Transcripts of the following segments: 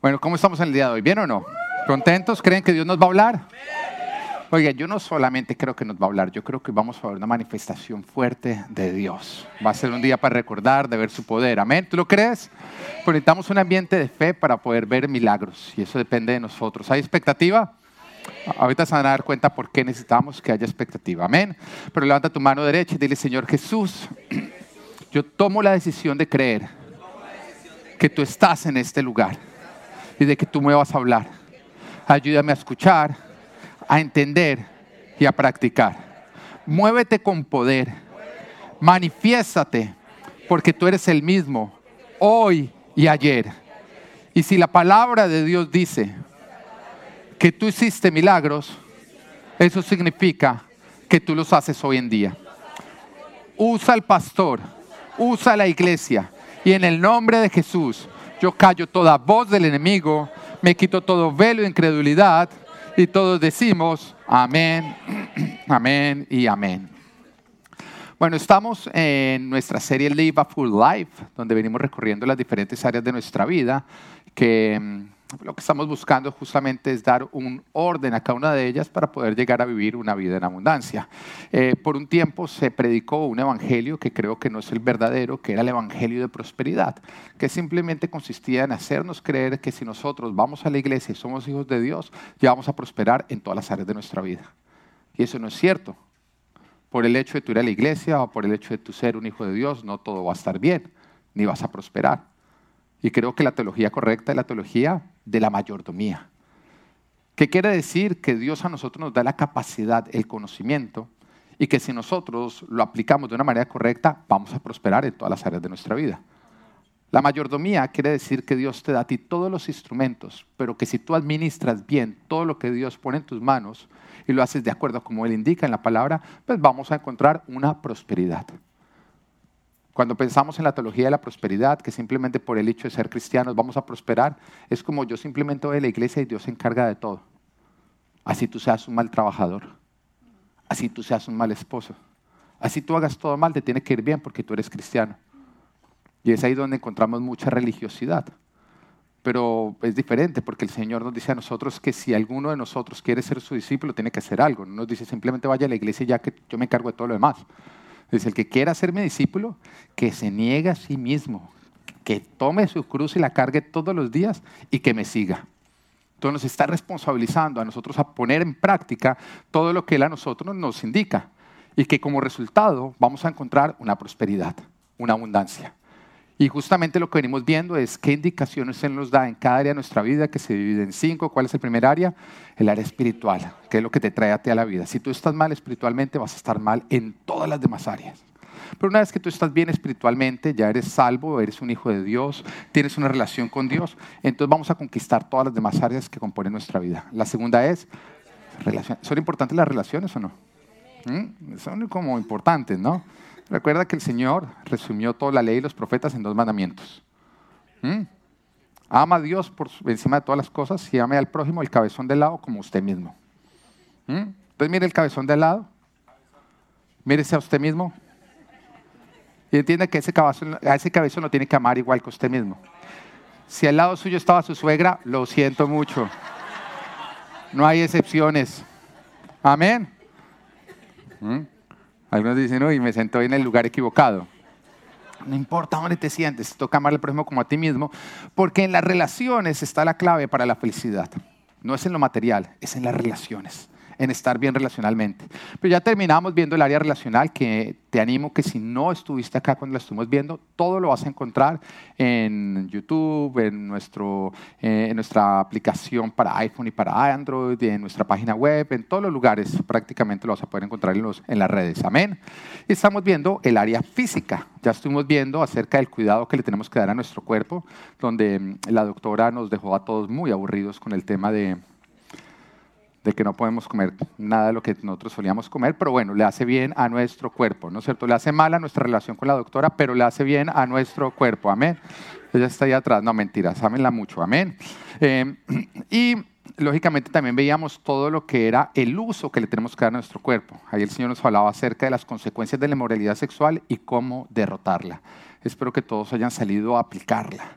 Bueno, ¿cómo estamos en el día de hoy? ¿Bien o no? ¿Contentos? ¿Creen que Dios nos va a hablar? Oiga, yo no solamente creo que nos va a hablar, yo creo que vamos a ver una manifestación fuerte de Dios. Va a ser un día para recordar, de ver su poder. Amén. ¿Tú lo crees? Pues necesitamos un ambiente de fe para poder ver milagros y eso depende de nosotros. ¿Hay expectativa? Ahorita se van a dar cuenta por qué necesitamos que haya expectativa. Amén. Pero levanta tu mano derecha y dile, Señor Jesús, yo tomo la decisión de creer que tú estás en este lugar y de que tú me vas a hablar. Ayúdame a escuchar, a entender y a practicar. Muévete con poder. Manifiéstate porque tú eres el mismo hoy y ayer. Y si la palabra de Dios dice que tú hiciste milagros, eso significa que tú los haces hoy en día. Usa al pastor, usa la iglesia y en el nombre de Jesús yo callo toda voz del enemigo, me quito todo velo de incredulidad y todos decimos amén, amén y amén. Bueno, estamos en nuestra serie Live a Full Life, donde venimos recorriendo las diferentes áreas de nuestra vida que mm, lo que estamos buscando justamente es dar un orden a cada una de ellas para poder llegar a vivir una vida en abundancia. Eh, por un tiempo se predicó un evangelio que creo que no es el verdadero, que era el evangelio de prosperidad, que simplemente consistía en hacernos creer que si nosotros vamos a la iglesia y somos hijos de Dios, ya vamos a prosperar en todas las áreas de nuestra vida. Y eso no es cierto. Por el hecho de tu ir a la iglesia o por el hecho de tu ser un hijo de Dios, no todo va a estar bien, ni vas a prosperar. Y creo que la teología correcta es la teología de la mayordomía. ¿Qué quiere decir? Que Dios a nosotros nos da la capacidad, el conocimiento, y que si nosotros lo aplicamos de una manera correcta, vamos a prosperar en todas las áreas de nuestra vida. La mayordomía quiere decir que Dios te da a ti todos los instrumentos, pero que si tú administras bien todo lo que Dios pone en tus manos y lo haces de acuerdo como Él indica en la palabra, pues vamos a encontrar una prosperidad. Cuando pensamos en la teología de la prosperidad, que simplemente por el hecho de ser cristianos vamos a prosperar, es como yo simplemente voy a la iglesia y Dios se encarga de todo. Así tú seas un mal trabajador, así tú seas un mal esposo, así tú hagas todo mal, te tiene que ir bien porque tú eres cristiano. Y es ahí donde encontramos mucha religiosidad. Pero es diferente porque el Señor nos dice a nosotros que si alguno de nosotros quiere ser su discípulo, tiene que hacer algo. No nos dice simplemente vaya a la iglesia ya que yo me encargo de todo lo demás. Dice, el que quiera mi discípulo, que se niegue a sí mismo, que tome su cruz y la cargue todos los días y que me siga. Entonces nos está responsabilizando a nosotros a poner en práctica todo lo que Él a nosotros nos indica y que como resultado vamos a encontrar una prosperidad, una abundancia. Y justamente lo que venimos viendo es qué indicaciones Él nos da en cada área de nuestra vida, que se divide en cinco. ¿Cuál es el primer área? El área espiritual, que es lo que te trae a ti a la vida. Si tú estás mal espiritualmente, vas a estar mal en todas las demás áreas. Pero una vez que tú estás bien espiritualmente, ya eres salvo, eres un hijo de Dios, tienes una relación con Dios, entonces vamos a conquistar todas las demás áreas que componen nuestra vida. La segunda es, ¿son importantes las relaciones o no? ¿Mm? Son como importantes, ¿no? Recuerda que el Señor resumió toda la ley y los profetas en dos mandamientos. ¿Mm? Ama a Dios por encima de todas las cosas y ame al prójimo, el cabezón del lado, como usted mismo. ¿Mm? Entonces mire el cabezón del lado, mírese a usted mismo y entienda que ese cabezón, a ese cabezón lo tiene que amar igual que usted mismo. Si al lado suyo estaba su suegra, lo siento mucho. No hay excepciones. Amén. ¿Mm? Algunos dicen, uy, me sentó en el lugar equivocado. No importa dónde te sientes, toca amar al prójimo como a ti mismo, porque en las relaciones está la clave para la felicidad. No es en lo material, es en las relaciones en estar bien relacionalmente. Pero ya terminamos viendo el área relacional, que te animo que si no estuviste acá cuando la estuvimos viendo, todo lo vas a encontrar en YouTube, en, nuestro, eh, en nuestra aplicación para iPhone y para Android, en nuestra página web, en todos los lugares prácticamente lo vas a poder encontrar en, los, en las redes. Amén. Estamos viendo el área física. Ya estuvimos viendo acerca del cuidado que le tenemos que dar a nuestro cuerpo, donde la doctora nos dejó a todos muy aburridos con el tema de de que no podemos comer nada de lo que nosotros solíamos comer, pero bueno, le hace bien a nuestro cuerpo, ¿no es cierto? Le hace mal a nuestra relación con la doctora, pero le hace bien a nuestro cuerpo, amén. Ella está ahí atrás, no mentiras, ámenla mucho, amén. Eh, y lógicamente también veíamos todo lo que era el uso que le tenemos que dar a nuestro cuerpo. Ahí el Señor nos hablaba acerca de las consecuencias de la inmoralidad sexual y cómo derrotarla. Espero que todos hayan salido a aplicarla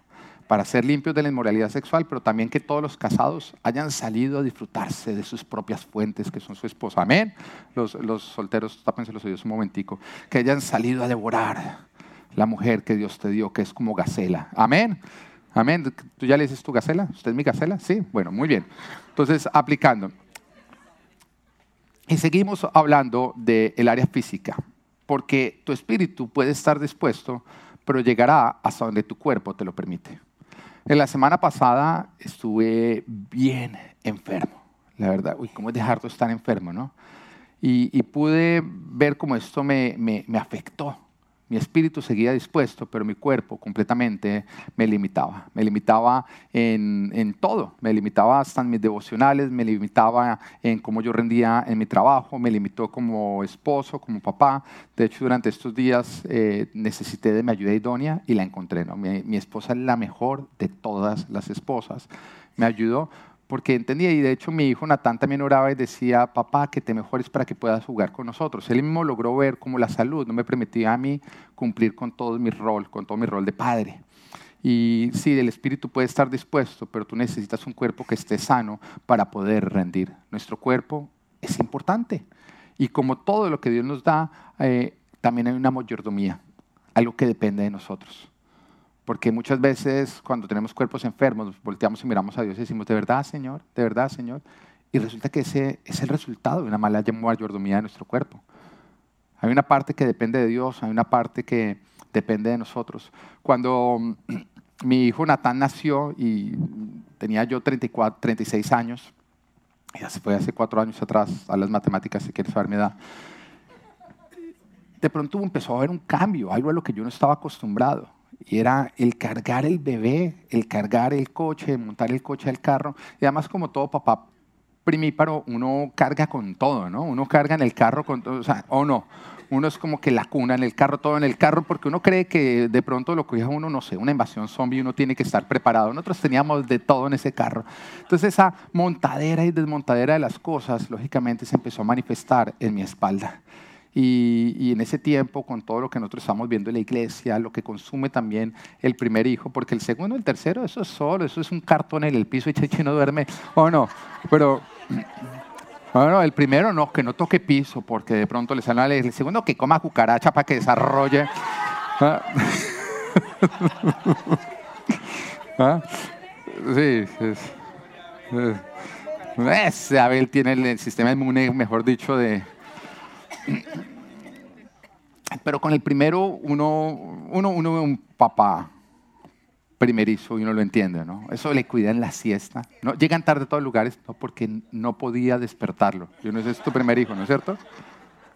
para ser limpios de la inmoralidad sexual, pero también que todos los casados hayan salido a disfrutarse de sus propias fuentes, que son su esposa. Amén. Los, los solteros, tápense los oídos un momentico. Que hayan salido a devorar la mujer que Dios te dio, que es como gacela. Amén. Amén. ¿Tú ya le dices tu gacela? ¿Usted es mi gacela? Sí. Bueno, muy bien. Entonces, aplicando. Y seguimos hablando del área física, porque tu espíritu puede estar dispuesto, pero llegará hasta donde tu cuerpo te lo permite. En la semana pasada estuve bien enfermo, la verdad. Uy, ¿cómo es dejar de estar enfermo, no? Y, pude ver cómo esto me, me, afectó mi espíritu seguía dispuesto, pero mi cuerpo completamente me limitaba. Me limitaba en, en, todo. Me limitaba hasta en mis devocionales, me limitaba en cómo yo rendía en mi trabajo, me limitó como esposo, como papá. De hecho, durante estos días eh, necesité de mi ayuda idónea y la encontré. ¿no? Mi, mi esposa es la mejor de todas las esposas. Me ayudó porque entendía, y de hecho mi hijo Natán también oraba y decía, papá, que te mejores para que puedas jugar con nosotros. Él mismo logró ver cómo la salud no me permitía a mí cumplir con todo mi rol, con todo mi rol de padre. Y sí, el espíritu puede estar dispuesto, pero tú necesitas un cuerpo que esté sano para poder rendir. Nuestro cuerpo es importante. Y como todo lo que Dios nos da, eh, también hay una mayordomía, algo que depende de nosotros. Porque muchas veces cuando tenemos cuerpos enfermos, volteamos y miramos a Dios y decimos, ¿de verdad, Señor? ¿De verdad, Señor? Y resulta que ese es el resultado de una mala mayordomía de nuestro cuerpo. Hay una parte que depende de Dios, hay una parte que depende de nosotros. Cuando mi hijo Natán nació y tenía yo 34, 36 años, ya se fue hace cuatro años atrás, a las matemáticas si quieres saber mi edad, de pronto empezó a haber un cambio, algo a lo que yo no estaba acostumbrado y era el cargar el bebé, el cargar el coche, montar el coche al carro. Y además, como todo papá primíparo, uno carga con todo, ¿no? Uno carga en el carro con todo, o sea, o no. Uno es como que la cuna en el carro, todo en el carro, porque uno cree que de pronto lo que uno, no sé, una invasión zombie, uno tiene que estar preparado. Nosotros teníamos de todo en ese carro. Entonces esa montadera y desmontadera de las cosas, lógicamente, se empezó a manifestar en mi espalda. Y, en ese tiempo, con todo lo que nosotros estamos viendo en la iglesia, lo que consume también el primer hijo, porque el segundo, el tercero, eso es solo, eso es un cartón en el piso y Cheche no duerme, o no, pero bueno, el primero no, que no toque piso, porque de pronto le sale el segundo que coma cucaracha para que desarrolle. ¿Ah? ¿Ah? Sí, Abel tiene el sistema inmune, mejor dicho, de, pero con el primero uno, uno, uno ve un papá primerizo y uno lo entiende, ¿no? Eso le cuida en la siesta. ¿no? Llegan tarde a todos lugares no, porque no podía despertarlo. Yo no sé, es tu primer hijo, ¿no es cierto?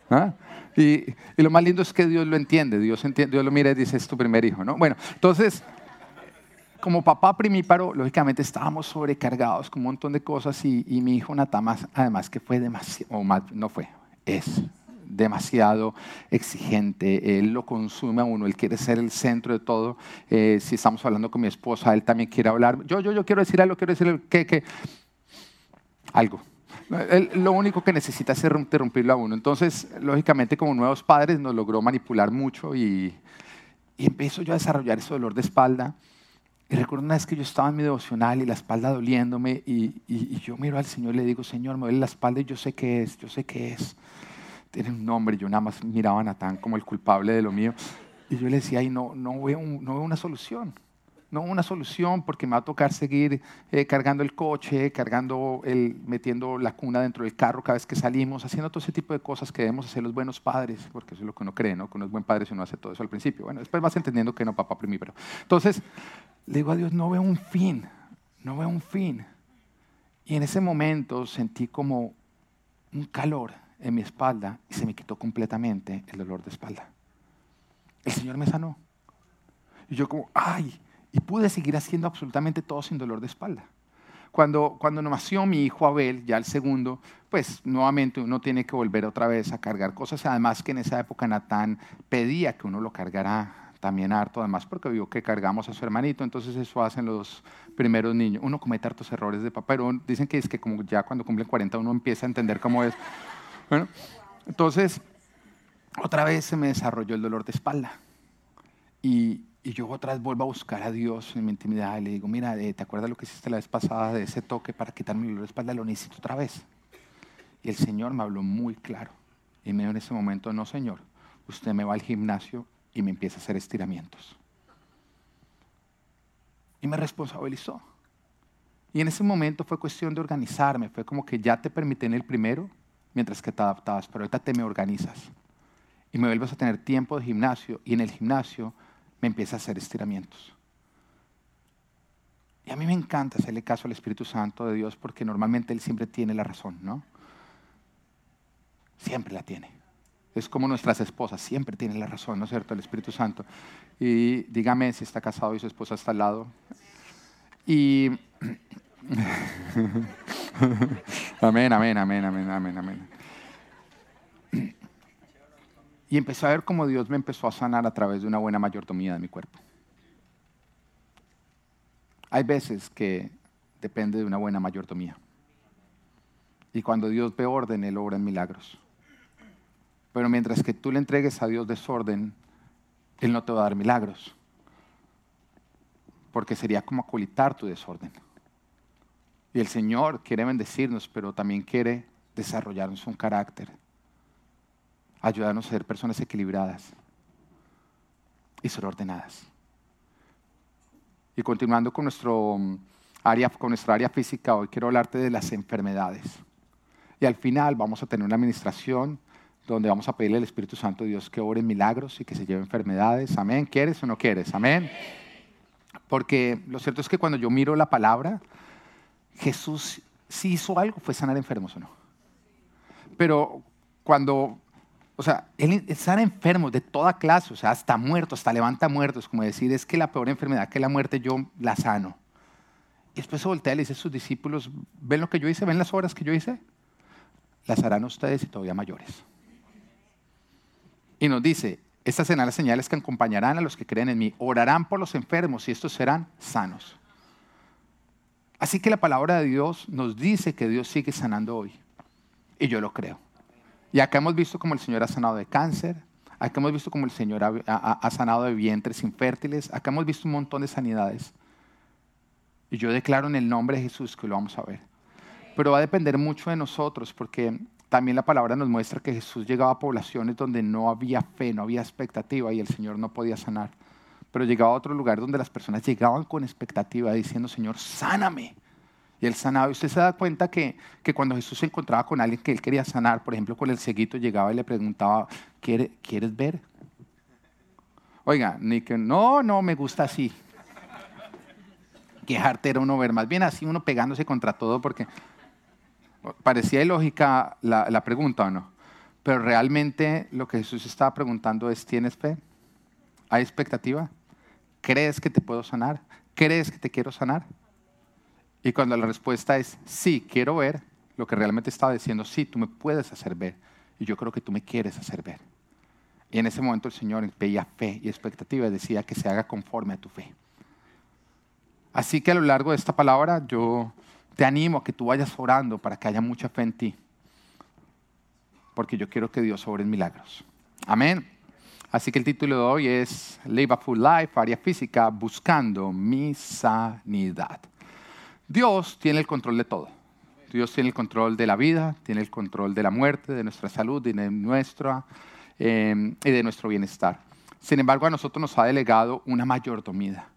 ¿Ah? Y, lo más lindo es que Dios lo entiende. Dios, entiende, Dios lo mira y dice, es tu primer hijo, ¿no? Bueno, entonces, como papá primíparo, lógicamente estábamos sobrecargados con un montón de cosas y, y mi hijo Natamas, además que fue demasiado, o más, no fue, es demasiado exigente, él lo consume a uno, él quiere ser el centro de todo. Eh, si estamos hablando con mi esposa, él también quiere hablar. Yo, yo, yo quiero decir algo, quiero decir que, que algo. Lo único que necesita es interrumpirlo a uno. Entonces, lógicamente, como nuevos padres, nos logró manipular mucho y, y empiezo yo a desarrollar ese dolor de espalda. Y recuerdo una vez que yo estaba en mi devocional y la espalda doliéndome y, y, y, yo miro al Señor y le digo, Señor, me duele la espalda y yo sé qué es, yo sé qué es tiene un nombre. Yo nada más miraba a Natán como el culpable de lo mío. Y yo le decía, ay, no, no, veo, no veo una solución. No una solución porque me va a tocar seguir eh, cargando el coche, cargando el, metiendo la cuna dentro del carro cada vez que salimos, haciendo todo ese tipo de cosas que debemos hacer los buenos padres, porque eso es lo que uno cree, ¿no? Que uno es buen padre si uno hace todo eso al principio. Bueno, después vas entendiendo que no, papá primero. Entonces, le digo a Dios, no veo un fin, no veo un fin. Y en ese momento sentí como un calor en mi espalda y se me quitó completamente el dolor de espalda. El Señor me sanó. Y yo como, ay, y pude seguir haciendo absolutamente todo sin dolor de espalda. Cuando, cuando nació mi hijo Abel, ya el segundo, pues nuevamente uno tiene que volver otra vez a cargar cosas. Además que en esa época Natán pedía que uno lo cargara también harto, además porque vio que cargamos a su hermanito, entonces eso hacen los primeros niños. Uno comete hartos errores de papá, pero dicen que es que como ya cuando cumplen 40 uno empieza a entender cómo es. Bueno, entonces, otra vez se me desarrolló el dolor de espalda. Y, yo otra vez vuelvo a buscar a Dios en mi intimidad y le digo, mira, eh, ¿te acuerdas lo que hiciste la vez pasada de ese toque para quitarme el espalda? Lo necesito otra vez. Y el Señor me habló muy claro. Y me dijo en ese momento, no, Señor, usted me va al gimnasio y me empieza a hacer estiramientos. Y me responsabilizó. Y en ese momento fue cuestión de organizarme. Fue como que ya te permití en el primero, mientras que te adaptabas, pero ahorita te me organizas. Y me vuelves a tener tiempo de gimnasio. Y en el gimnasio me empieza a hacer estiramientos. Y a mí me encanta hacerle caso al Espíritu Santo de Dios porque normalmente Él siempre tiene la razón, ¿no? Siempre la tiene. Es como nuestras esposas, siempre tienen la razón, ¿no es cierto? El Espíritu Santo. Y dígame si está casado y su esposa está al lado. Y. amén, amén, amén, amén, amén, amén. Y empecé a ver cómo Dios me empezó a sanar a través de una buena mayordomía de mi cuerpo. Hay veces que depende de una buena mayordomía. Y cuando Dios ve orden, Él obra en milagros. Pero mientras que tú le entregues a Dios desorden, Él no te va a dar milagros. Porque sería como acolitar tu desorden. Y el Señor quiere bendecirnos, pero también quiere desarrollarnos un carácter. Ayudarnos a ser personas equilibradas y ser ordenadas. Y continuando con, nuestro mm, área, con nuestra área física, hoy quiero hablarte de las enfermedades. Y al final vamos a tener una administración donde vamos a pedirle al Espíritu Santo de Dios que ore milagros y que se lleve enfermedades. Amén. ¿Quieres o no quieres? Amén. Porque lo cierto es que cuando yo miro la palabra, Jesús sí hizo algo, fue sanar enfermos o no. Pero cuando, o sea, él sana enfermos de toda clase, o sea, hasta muertos, hasta levanta muertos, como decir, es que la peor enfermedad que la muerte yo la sano. Y después se voltea y le dice a sus discípulos, ¿ven lo que yo hice? ¿Ven las obras que yo hice? Las harán ustedes y todavía mayores. Y nos dice, estas serán las señales que acompañarán a los que creen en mí. Orarán por los enfermos y estos serán sanos. Así que la palabra de Dios nos dice que Dios sigue sanando hoy. Y yo lo creo. Y acá hemos visto como el Señor ha sanado de cáncer. Acá hemos visto como el Señor ha, ha sanado de vientres infértiles. Acá hemos visto un montón de sanidades. Y yo declaro en el nombre de Jesús que lo vamos a ver. Pero va a depender mucho de nosotros porque también la palabra nos muestra que Jesús llegaba a poblaciones donde no había fe, no había expectativa y el Señor no podía sanar. Pero llegaba a otro lugar donde las personas llegaban con expectativa diciendo, Señor, sáname. Y él sanaba. Y usted se da cuenta que, que cuando Jesús se encontraba con alguien que él quería sanar, por ejemplo, con el ceguito, llegaba y le preguntaba, ¿quieres ver? Oiga, ni que no, no, me gusta así. Quejarte era uno ver, más bien así uno pegándose contra todo porque Parecía ilógica la, pregunta o no, pero realmente lo que Jesús estaba preguntando es, ¿tienes fe? ¿Hay expectativa? ¿Crees que te puedo sanar? ¿Crees que te quiero sanar? Y cuando la respuesta es sí, quiero ver, lo que realmente estaba diciendo, sí, tú me puedes hacer ver. Y yo creo que tú me quieres hacer ver. Y en ese momento el Señor veía fe y expectativa y decía que se haga conforme a tu fe. Así que a lo largo de esta palabra yo te animo a que tú vayas orando para que haya mucha fe en ti. Porque yo quiero que Dios sobre en milagros. Amén. Así que el título de hoy es Live a Full Life, área física, buscando mi sanidad. Dios tiene el control de todo. Dios tiene el control de la vida, tiene el control de la muerte, de nuestra salud, de nuestra, eh, y de nuestro bienestar. Sin embargo, a nosotros nos ha delegado una mayordomía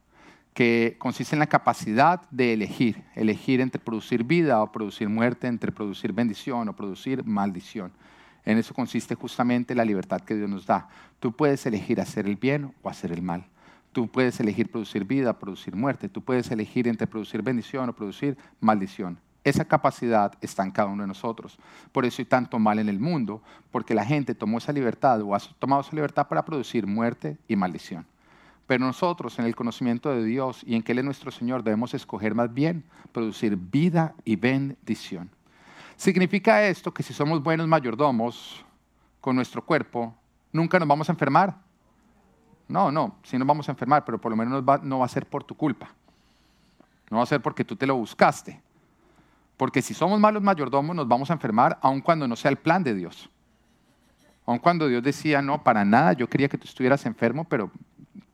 que consiste en la capacidad de elegir, elegir entre producir vida o producir muerte, entre producir bendición o producir maldición. En eso consiste justamente la libertad que Dios nos da. Tú puedes elegir hacer el bien o hacer el mal. Tú puedes elegir producir vida producir muerte. Tú puedes elegir entre producir bendición o producir maldición. Esa capacidad está en cada uno de nosotros. Por eso hay tanto mal en el mundo, porque la gente tomó esa libertad o ha tomado esa libertad para producir muerte y maldición. Pero nosotros en el conocimiento de Dios y en que Él es nuestro Señor debemos escoger más bien producir vida y bendición. ¿Significa esto que si somos buenos mayordomos con nuestro cuerpo, nunca nos vamos a enfermar? No, no, sí nos vamos a enfermar, pero por lo menos no va a ser por tu culpa. No va a ser porque tú te lo buscaste. Porque si somos malos mayordomos nos vamos a enfermar aun cuando no sea el plan de Dios. Aun cuando Dios decía, no, para nada, yo quería que tú estuvieras enfermo, pero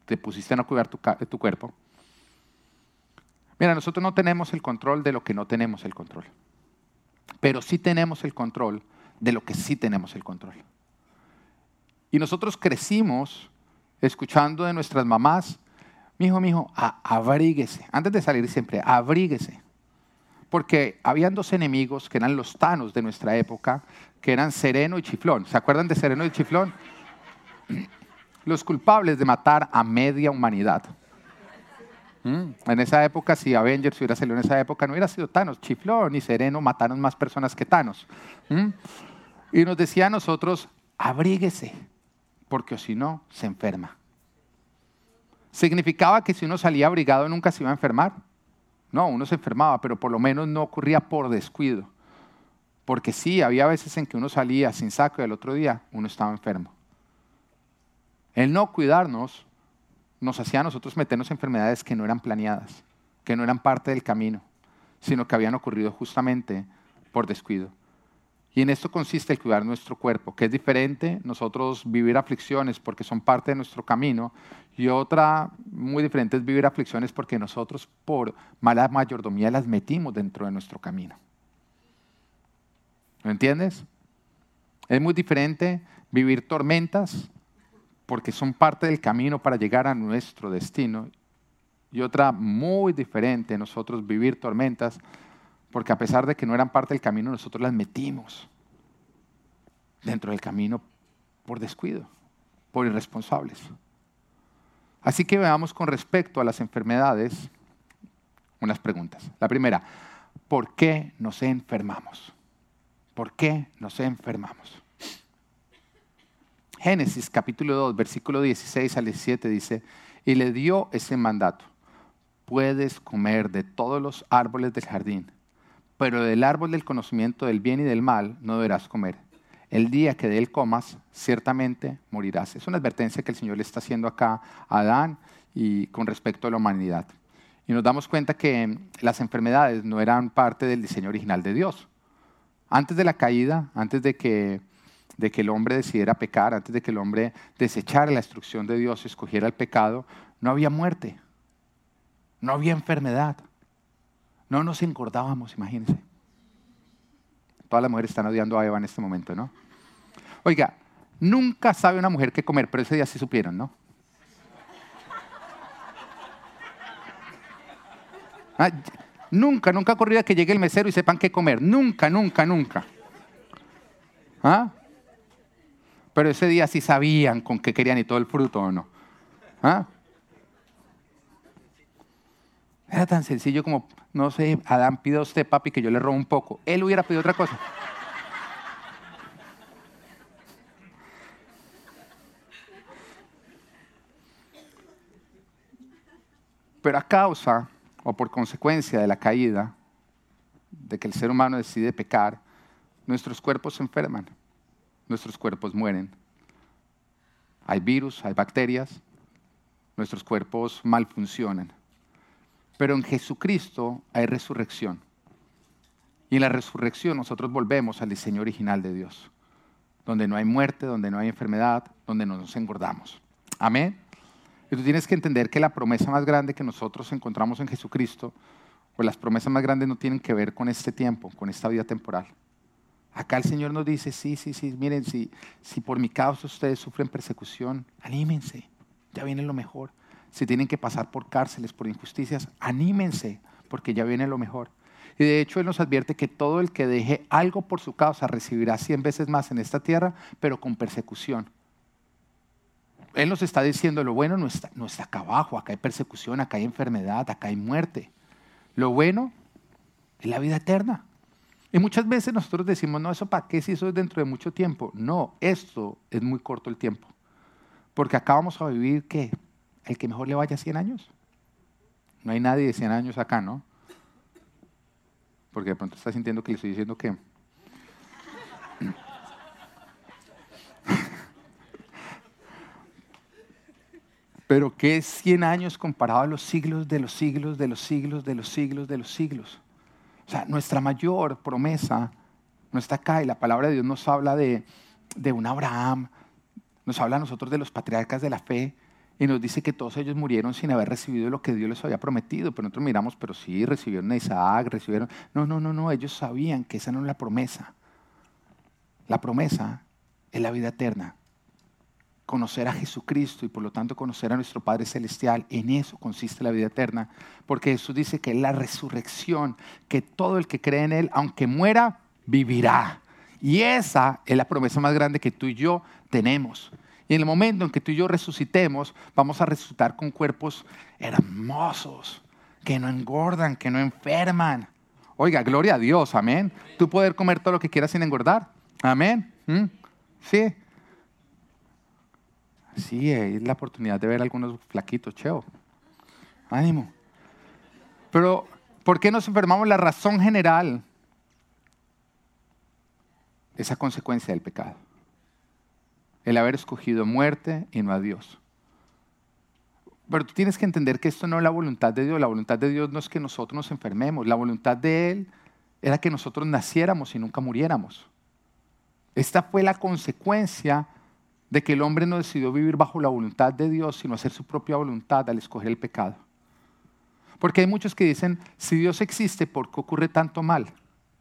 te pusiste a no cuidar tu, tu cuerpo. Mira, nosotros no tenemos el control de lo que no tenemos el control, pero sí tenemos el control de lo que sí tenemos el control. Y nosotros crecimos escuchando de nuestras mamás, mi hijo, mi hijo, abríguese. Antes de salir siempre, abríguese. Porque habían dos enemigos que eran los tanos de nuestra época, que eran Sereno y Chiflón. ¿Se acuerdan de Sereno y Chiflón? Los culpables de matar a media humanidad. ¿Mm? En esa época, si Avengers hubiera salido en esa época, no hubiera sido Thanos. Chiflón y Sereno mataron más personas que Thanos. ¿Mm? Y nos decía a nosotros, abríguese, porque si no, se enferma. ¿Significaba que si uno salía abrigado nunca se iba a enfermar? No, uno se enfermaba, pero por lo menos no ocurría por descuido. Porque sí, había veces en que uno salía sin saco y el otro día uno estaba enfermo. El no cuidarnos nos hacía a nosotros meternos en enfermedades que no eran planeadas, que no eran parte del camino, sino que habían ocurrido justamente por descuido. Y en esto consiste el cuidar nuestro cuerpo, que es diferente nosotros vivir aflicciones porque son parte de nuestro camino y otra muy diferente es vivir aflicciones porque nosotros por mala mayordomía las metimos dentro de nuestro camino. ¿Lo entiendes? Es muy diferente vivir tormentas porque son parte del camino para llegar a nuestro destino y otra muy diferente nosotros vivir tormentas porque a pesar de que no eran parte del camino, nosotros las metimos dentro del camino por descuido, por irresponsables. Así que veamos con respecto a las enfermedades unas preguntas. La primera, ¿por qué nos enfermamos? ¿Por qué nos enfermamos? Génesis capítulo 2, versículo 16 al 17 dice, y le dio ese mandato, puedes comer de todos los árboles del jardín, pero del árbol del conocimiento del bien y del mal no deberás comer. El día que de él comas, ciertamente morirás. Es una advertencia que el Señor le está haciendo acá a Adán y con respecto a la humanidad. Y nos damos cuenta que las enfermedades no eran parte del diseño original de Dios. Antes de la caída, antes de que, de que el hombre decidiera pecar, antes de que el hombre desechara la instrucción de Dios y escogiera el pecado, no había muerte, no había enfermedad. No nos engordábamos, imagínense. Todas las mujeres están odiando a Eva en este momento, ¿no? Oiga, nunca sabe una mujer qué comer, pero ese día sí supieron, ¿no? Ah, nunca, nunca ocurrido que llegue el mesero y sepan qué comer. Nunca, nunca, nunca. ¿Ah? Pero ese día sí sabían con qué querían y todo el fruto o no. ¿Ah? Era tan sencillo como, no sé, Adán pide a usted, papi, que yo le robo un poco. Él hubiera pedido otra cosa. Pero a causa o por consecuencia de la caída, de que el ser humano decide pecar, nuestros cuerpos se enferman, nuestros cuerpos mueren. Hay virus, hay bacterias, nuestros cuerpos mal funcionan. Pero en Jesucristo hay resurrección. Y en la resurrección nosotros volvemos al diseño original de Dios, donde no hay muerte, donde no hay enfermedad, donde no nos engordamos. Amén. Y tú tienes que entender que la promesa más grande que nosotros encontramos en Jesucristo, pues las promesas más grandes no tienen que ver con este tiempo, con esta vida temporal. Acá el Señor nos dice, sí, sí, sí, miren, si, si por mi causa ustedes sufren persecución, anímense, ya viene lo mejor si tienen que pasar por cárceles, por injusticias, anímense, porque ya viene lo mejor. Y de hecho Él nos advierte que todo el que deje algo por su causa recibirá cien veces más en esta tierra, pero con persecución. Él nos está diciendo, lo bueno no está, no está acá abajo, acá hay persecución, acá hay enfermedad, acá hay muerte. Lo bueno es la vida eterna. Y muchas veces nosotros decimos, no, eso para qué si eso es dentro de mucho tiempo. No, esto es muy corto el tiempo. Porque acá vamos a vivir, ¿qué? el que mejor le vaya 100 años. No hay nadie de 100 años acá, ¿no? Porque de pronto está sintiendo que le estoy diciendo que... Pero ¿qué es 100 años comparado a los siglos de los siglos, de los siglos, de los siglos, de los siglos? O sea, nuestra mayor promesa no está acá y la palabra de Dios nos habla de, de un Abraham, nos habla a nosotros de los patriarcas de la fe, Y nos dice que todos ellos murieron sin haber recibido lo que Dios les había prometido. Pero nosotros miramos, pero sí, recibieron a Isaac, recibieron... No, no, no, no, ellos sabían que esa no es la promesa. La promesa es la vida eterna. Conocer a Jesucristo y por lo tanto conocer a nuestro Padre Celestial. En eso consiste la vida eterna. Porque Jesús dice que es la resurrección, que todo el que cree en Él, aunque muera, vivirá. Y esa es la promesa más grande que tú y yo tenemos. Y en el momento en que tú y yo resucitemos, vamos a resucitar con cuerpos hermosos, que no engordan, que no enferman. Oiga, gloria a Dios, amén. Tú poder comer todo lo que quieras sin engordar. Amén. ¿Mm? Sí. Sí, es la oportunidad de ver algunos flaquitos, cheo. Ánimo. Pero, ¿por qué nos enfermamos? La razón general es a consecuencia del pecado el haber escogido muerte y no a Dios. Pero tú tienes que entender que esto no es la voluntad de Dios. La voluntad de Dios no es que nosotros nos enfermemos. La voluntad de Él era que nosotros naciéramos y nunca muriéramos. Esta fue la consecuencia de que el hombre no decidió vivir bajo la voluntad de Dios, sino hacer su propia voluntad al escoger el pecado. Porque hay muchos que dicen, si Dios existe, ¿por qué ocurre tanto mal?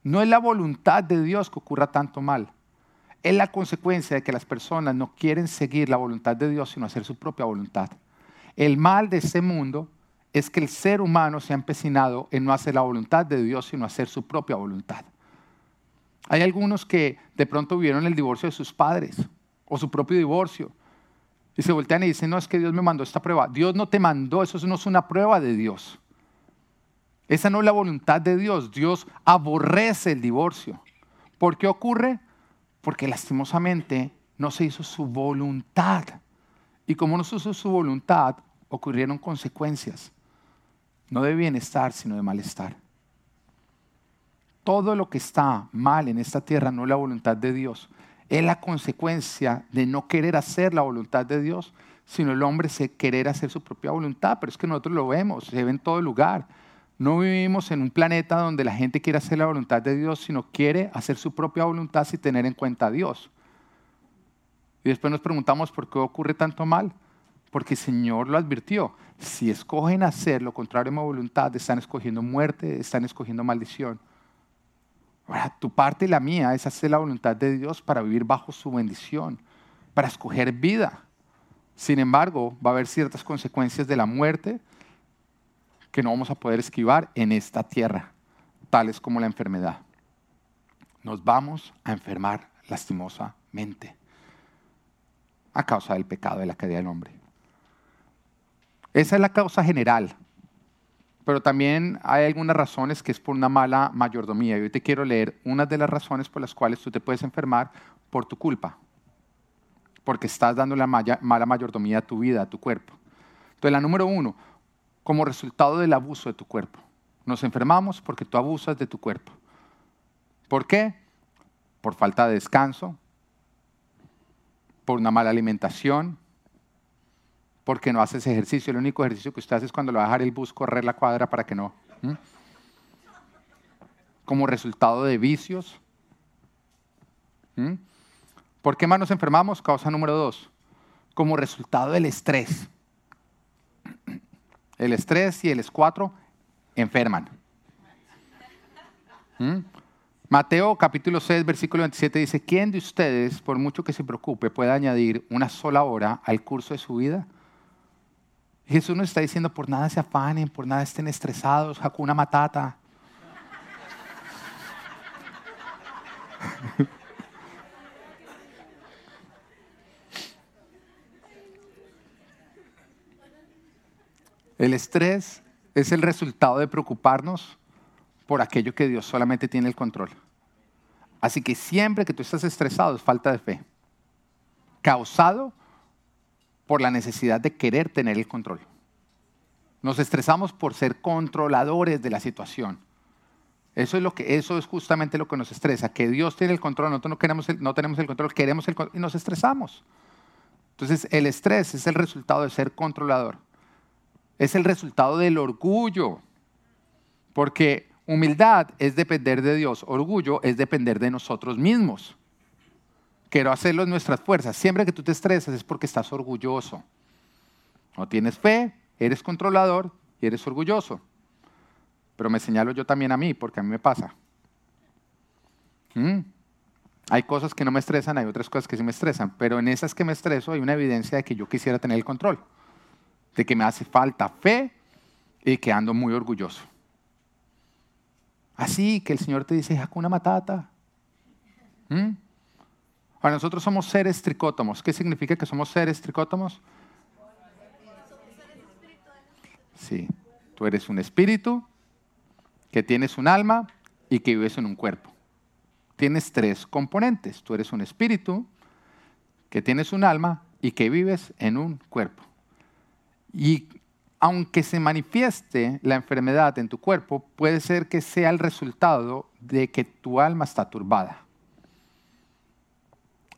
No es la voluntad de Dios que ocurra tanto mal es la consecuencia de que las personas no quieren seguir la voluntad de Dios, sino hacer su propia voluntad. El mal de este mundo es que el ser humano se ha empecinado en no hacer la voluntad de Dios, sino hacer su propia voluntad. Hay algunos que de pronto vivieron el divorcio de sus padres o su propio divorcio y se voltean y dicen, no, es que Dios me mandó esta prueba. Dios no te mandó, eso no es una prueba de Dios. Esa no es la voluntad de Dios. Dios aborrece el divorcio. ¿Por qué ocurre? porque lastimosamente no se hizo su voluntad. Y como no se hizo su voluntad, ocurrieron consecuencias, no de bienestar, sino de malestar. Todo lo que está mal en esta tierra no es la voluntad de Dios, es la consecuencia de no querer hacer la voluntad de Dios, sino el hombre se querer hacer su propia voluntad. Pero es que nosotros lo vemos, se ve en todo lugar. No vivimos en un planeta donde la gente quiere hacer la voluntad de Dios, sino quiere hacer su propia voluntad sin tener en cuenta a Dios. Y después nos preguntamos por qué ocurre tanto mal. Porque el Señor lo advirtió. Si escogen hacer lo contrario a mi voluntad, están escogiendo muerte, están escogiendo maldición. Ahora, tu parte y la mía es hacer la voluntad de Dios para vivir bajo su bendición, para escoger vida. Sin embargo, va a haber ciertas consecuencias de la muerte, que no vamos a poder esquivar en esta tierra, tales como la enfermedad. Nos vamos a enfermar lastimosamente a causa del pecado de la caída del hombre. Esa es la causa general, pero también hay algunas razones que es por una mala mayordomía. Y hoy te quiero leer una de las razones por las cuales tú te puedes enfermar por tu culpa, porque estás dando la mala mayordomía a tu vida, a tu cuerpo. Entonces, la número uno, como resultado del abuso de tu cuerpo. Nos enfermamos porque tú abusas de tu cuerpo. ¿Por qué? Por falta de descanso, por una mala alimentación, porque no haces ejercicio. El único ejercicio que usted hace es cuando le va a dejar el bus correr la cuadra para que no. Como resultado de vicios. ¿Por qué más nos enfermamos? Causa número dos. Como resultado del estrés. El estrés y el S4 enferman. Mateo capítulo 6, versículo 27 dice, ¿quién de ustedes, por mucho que se preocupe, puede añadir una sola hora al curso de su vida? Jesús nos está diciendo, por nada se afanen, por nada estén estresados, Hakuna Matata. El estrés es el resultado de preocuparnos por aquello que Dios solamente tiene el control. Así que siempre que tú estás estresado es falta de fe, causado por la necesidad de querer tener el control. Nos estresamos por ser controladores de la situación. Eso es, lo que, eso es justamente lo que nos estresa, que Dios tiene el control, nosotros no, queremos no tenemos el control, queremos el control y nos estresamos. Entonces el estrés es el resultado de ser controlador es el resultado del orgullo. Porque humildad es depender de Dios, orgullo es depender de nosotros mismos. Quiero hacerlo en nuestras fuerzas. Siempre que tú te estresas es porque estás orgulloso. No tienes fe, eres controlador y eres orgulloso. Pero me señalo yo también a mí, porque a mí me pasa. ¿Mm? Hay cosas que no me estresan, hay otras cosas que sí me estresan, pero en esas que me estreso hay una evidencia de que yo quisiera tener el control, de que me hace falta fe y que ando muy orgulloso. Así que el Señor te dice, una Matata. ¿Mm? Ahora, nosotros somos seres tricótomos. ¿Qué significa que somos seres tricótomos? Sí, tú eres un espíritu que tienes un alma y que vives en un cuerpo. Tienes tres componentes. Tú eres un espíritu que tienes un alma y que vives en un cuerpo. Y aunque se manifieste la enfermedad en tu cuerpo, puede ser que sea el resultado de que tu alma está turbada.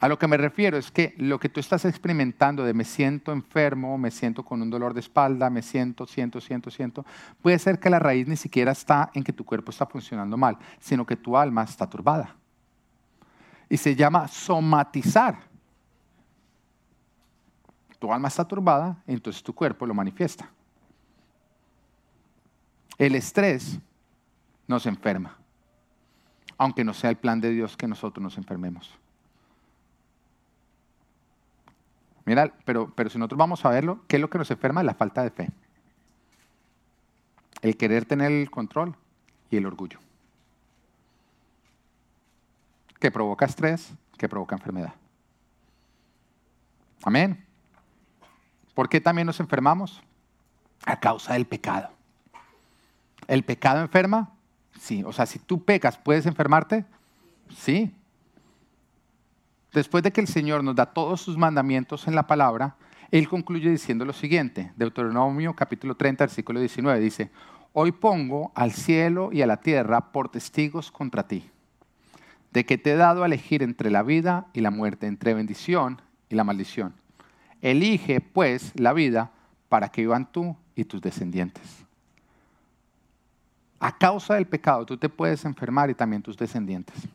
A lo que me refiero es que lo que tú estás experimentando de me siento enfermo, me siento con un dolor de espalda, me siento, siento, siento, siento, puede ser que la raíz ni siquiera está en que tu cuerpo está funcionando mal, sino que tu alma está turbada. Y se llama somatizar. Tu alma está turbada, entonces tu cuerpo lo manifiesta. El estrés nos enferma, aunque no sea el plan de Dios que nosotros nos enfermemos. Mira, pero, pero si nosotros vamos a verlo, ¿qué es lo que nos enferma? La falta de fe. El querer tener el control y el orgullo. Que provoca estrés, que provoca enfermedad. Amén. ¿Por qué también nos enfermamos? A causa del pecado. ¿El pecado enferma? Sí. O sea, si tú pecas, ¿puedes enfermarte? Sí. Después de que el Señor nos da todos sus mandamientos en la palabra, Él concluye diciendo lo siguiente. Deuteronomio capítulo 30, versículo 19 dice, Hoy pongo al cielo y a la tierra por testigos contra ti, de que te he dado a elegir entre la vida y la muerte, entre bendición y la maldición. Elige, pues, la vida para que vivan tú y tus descendientes. A causa del pecado tú te puedes enfermar y también tus descendientes.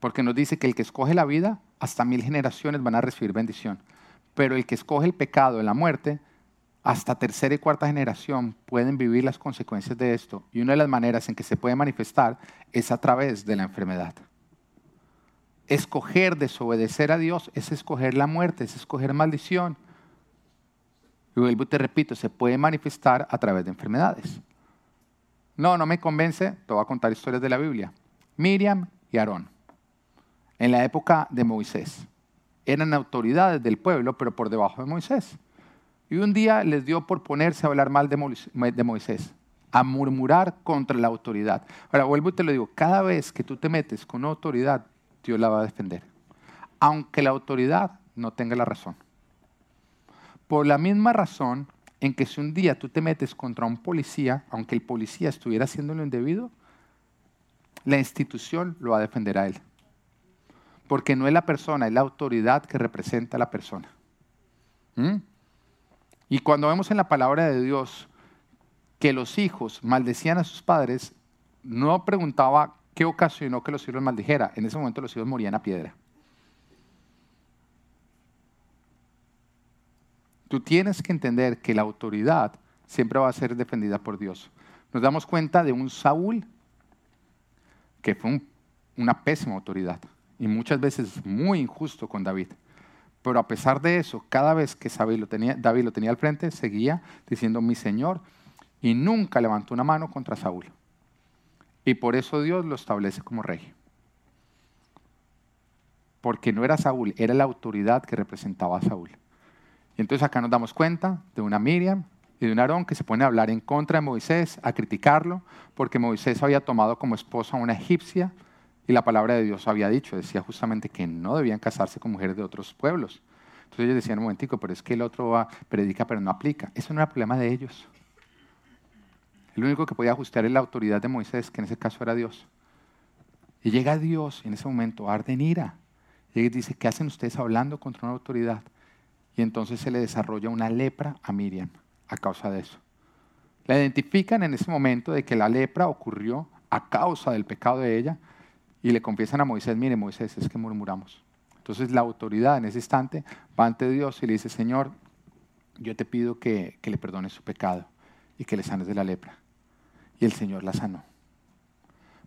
Porque nos dice que el que escoge la vida, hasta mil generaciones van a recibir bendición. Pero el que escoge el pecado la muerte, hasta tercera y cuarta generación pueden vivir las consecuencias de esto. Y una de las maneras en que se puede manifestar es a través de la enfermedad. Escoger desobedecer a Dios es escoger la muerte, es escoger maldición. Y vuelvo y te repito, se puede manifestar a través de enfermedades. No, no me convence, te voy a contar historias de la Biblia. Miriam y Aarón, en la época de Moisés. Eran autoridades del pueblo, pero por debajo de Moisés. Y un día les dio por ponerse a hablar mal de Moisés, a murmurar contra la autoridad. Ahora, vuelvo y te lo digo, cada vez que tú te metes con una autoridad, Dios la va a defender. Aunque la autoridad no tenga la razón. Por la misma razón, en que si un día tú te metes contra un policía, aunque el policía estuviera haciendo lo indebido, la institución lo va a defender a él. Porque no es la persona, es la autoridad que representa a la persona. ¿Mm? Y cuando vemos en la palabra de Dios que los hijos maldecían a sus padres, no preguntaba qué ocasionó que los hijos maldijera. En ese momento los hijos morían a piedra. Tú tienes que entender que la autoridad siempre va a ser defendida por Dios. Nos damos cuenta de un Saúl que fue una pésima autoridad y muchas veces muy injusto con David. Pero a pesar de eso, cada vez que David lo tenía, al frente, seguía diciendo mi Señor y nunca levantó una mano contra Saúl. Y por eso Dios lo establece como rey. Porque no era Saúl, era la autoridad que representaba a Saúl. Y entonces acá nos damos cuenta de una Miriam y de un Aarón que se pone a hablar en contra de Moisés, a criticarlo, porque Moisés había tomado como esposa a una egipcia y la palabra de Dios había dicho, decía justamente que no debían casarse con mujeres de otros pueblos. Entonces ellos decían, un momentico, pero es que el otro va, predica pero no aplica. Eso no era problema de ellos. El único que podía ajustar es la autoridad de Moisés, que en ese caso era Dios. Y llega Dios y en ese momento arde en ira. Y dice, ¿qué hacen ustedes hablando contra una autoridad? y entonces se le desarrolla una lepra a Miriam a causa de eso. La identifican en ese momento de que la lepra ocurrió a causa del pecado de ella y le confiesan a Moisés, mire Moisés, es que murmuramos. Entonces la autoridad en ese instante va ante Dios y le dice, Señor, yo te pido que, que le perdones su pecado y que le sanes de la lepra. Y el Señor la sanó.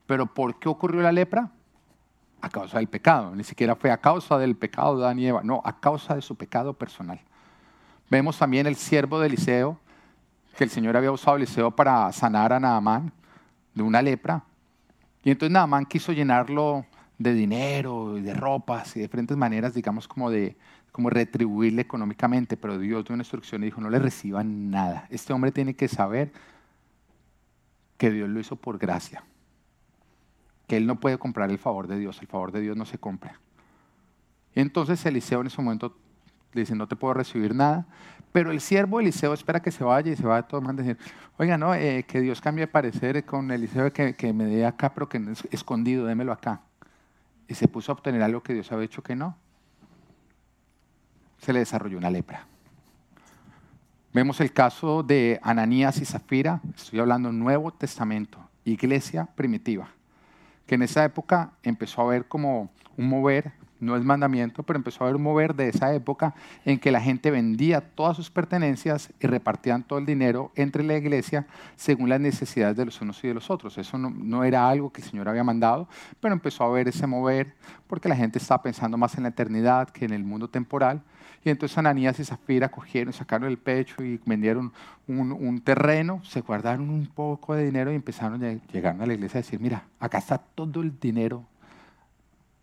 Pero ¿por qué ocurrió la lepra? A causa del pecado. Ni siquiera fue a causa del pecado de Adán y Eva. No, a causa de su pecado personal. Vemos también el siervo de Eliseo, que el Señor había usado a Eliseo para sanar a Naamán de una lepra. Y entonces Naamán quiso llenarlo de dinero y de ropas y de diferentes maneras, digamos, como de como retribuirle económicamente, pero Dios dio una instrucción y dijo, no le reciban nada. Este hombre tiene que saber que Dios lo hizo por gracia, que él no puede comprar el favor de Dios, el favor de Dios no se compra. Y entonces Eliseo en ese momento le dice, no te puedo recibir nada, pero el siervo Eliseo espera que se vaya y se va a a decir, oiga, no, eh, que Dios cambie de parecer con Eliseo, que, que me dé acá, pero que es escondido, démelo acá. Y se puso a obtener algo que Dios había hecho que no. Se le desarrolló una lepra. Vemos el caso de Ananías y Zafira, estoy hablando Nuevo Testamento, iglesia primitiva, que en esa época empezó a ver como un mover, no es mandamiento, pero empezó a haber un mover de esa época en que la gente vendía todas sus pertenencias y repartían todo el dinero entre la iglesia según las necesidades de los unos y de los otros. Eso no, era algo que el Señor había mandado, pero empezó a haber ese mover porque la gente estaba pensando más en la eternidad que en el mundo temporal y entonces Ananías y Zafira cogieron, sacaron el pecho y vendieron un, terreno, se guardaron un poco de dinero y empezaron a llegar a la iglesia a decir, mira, acá está todo el dinero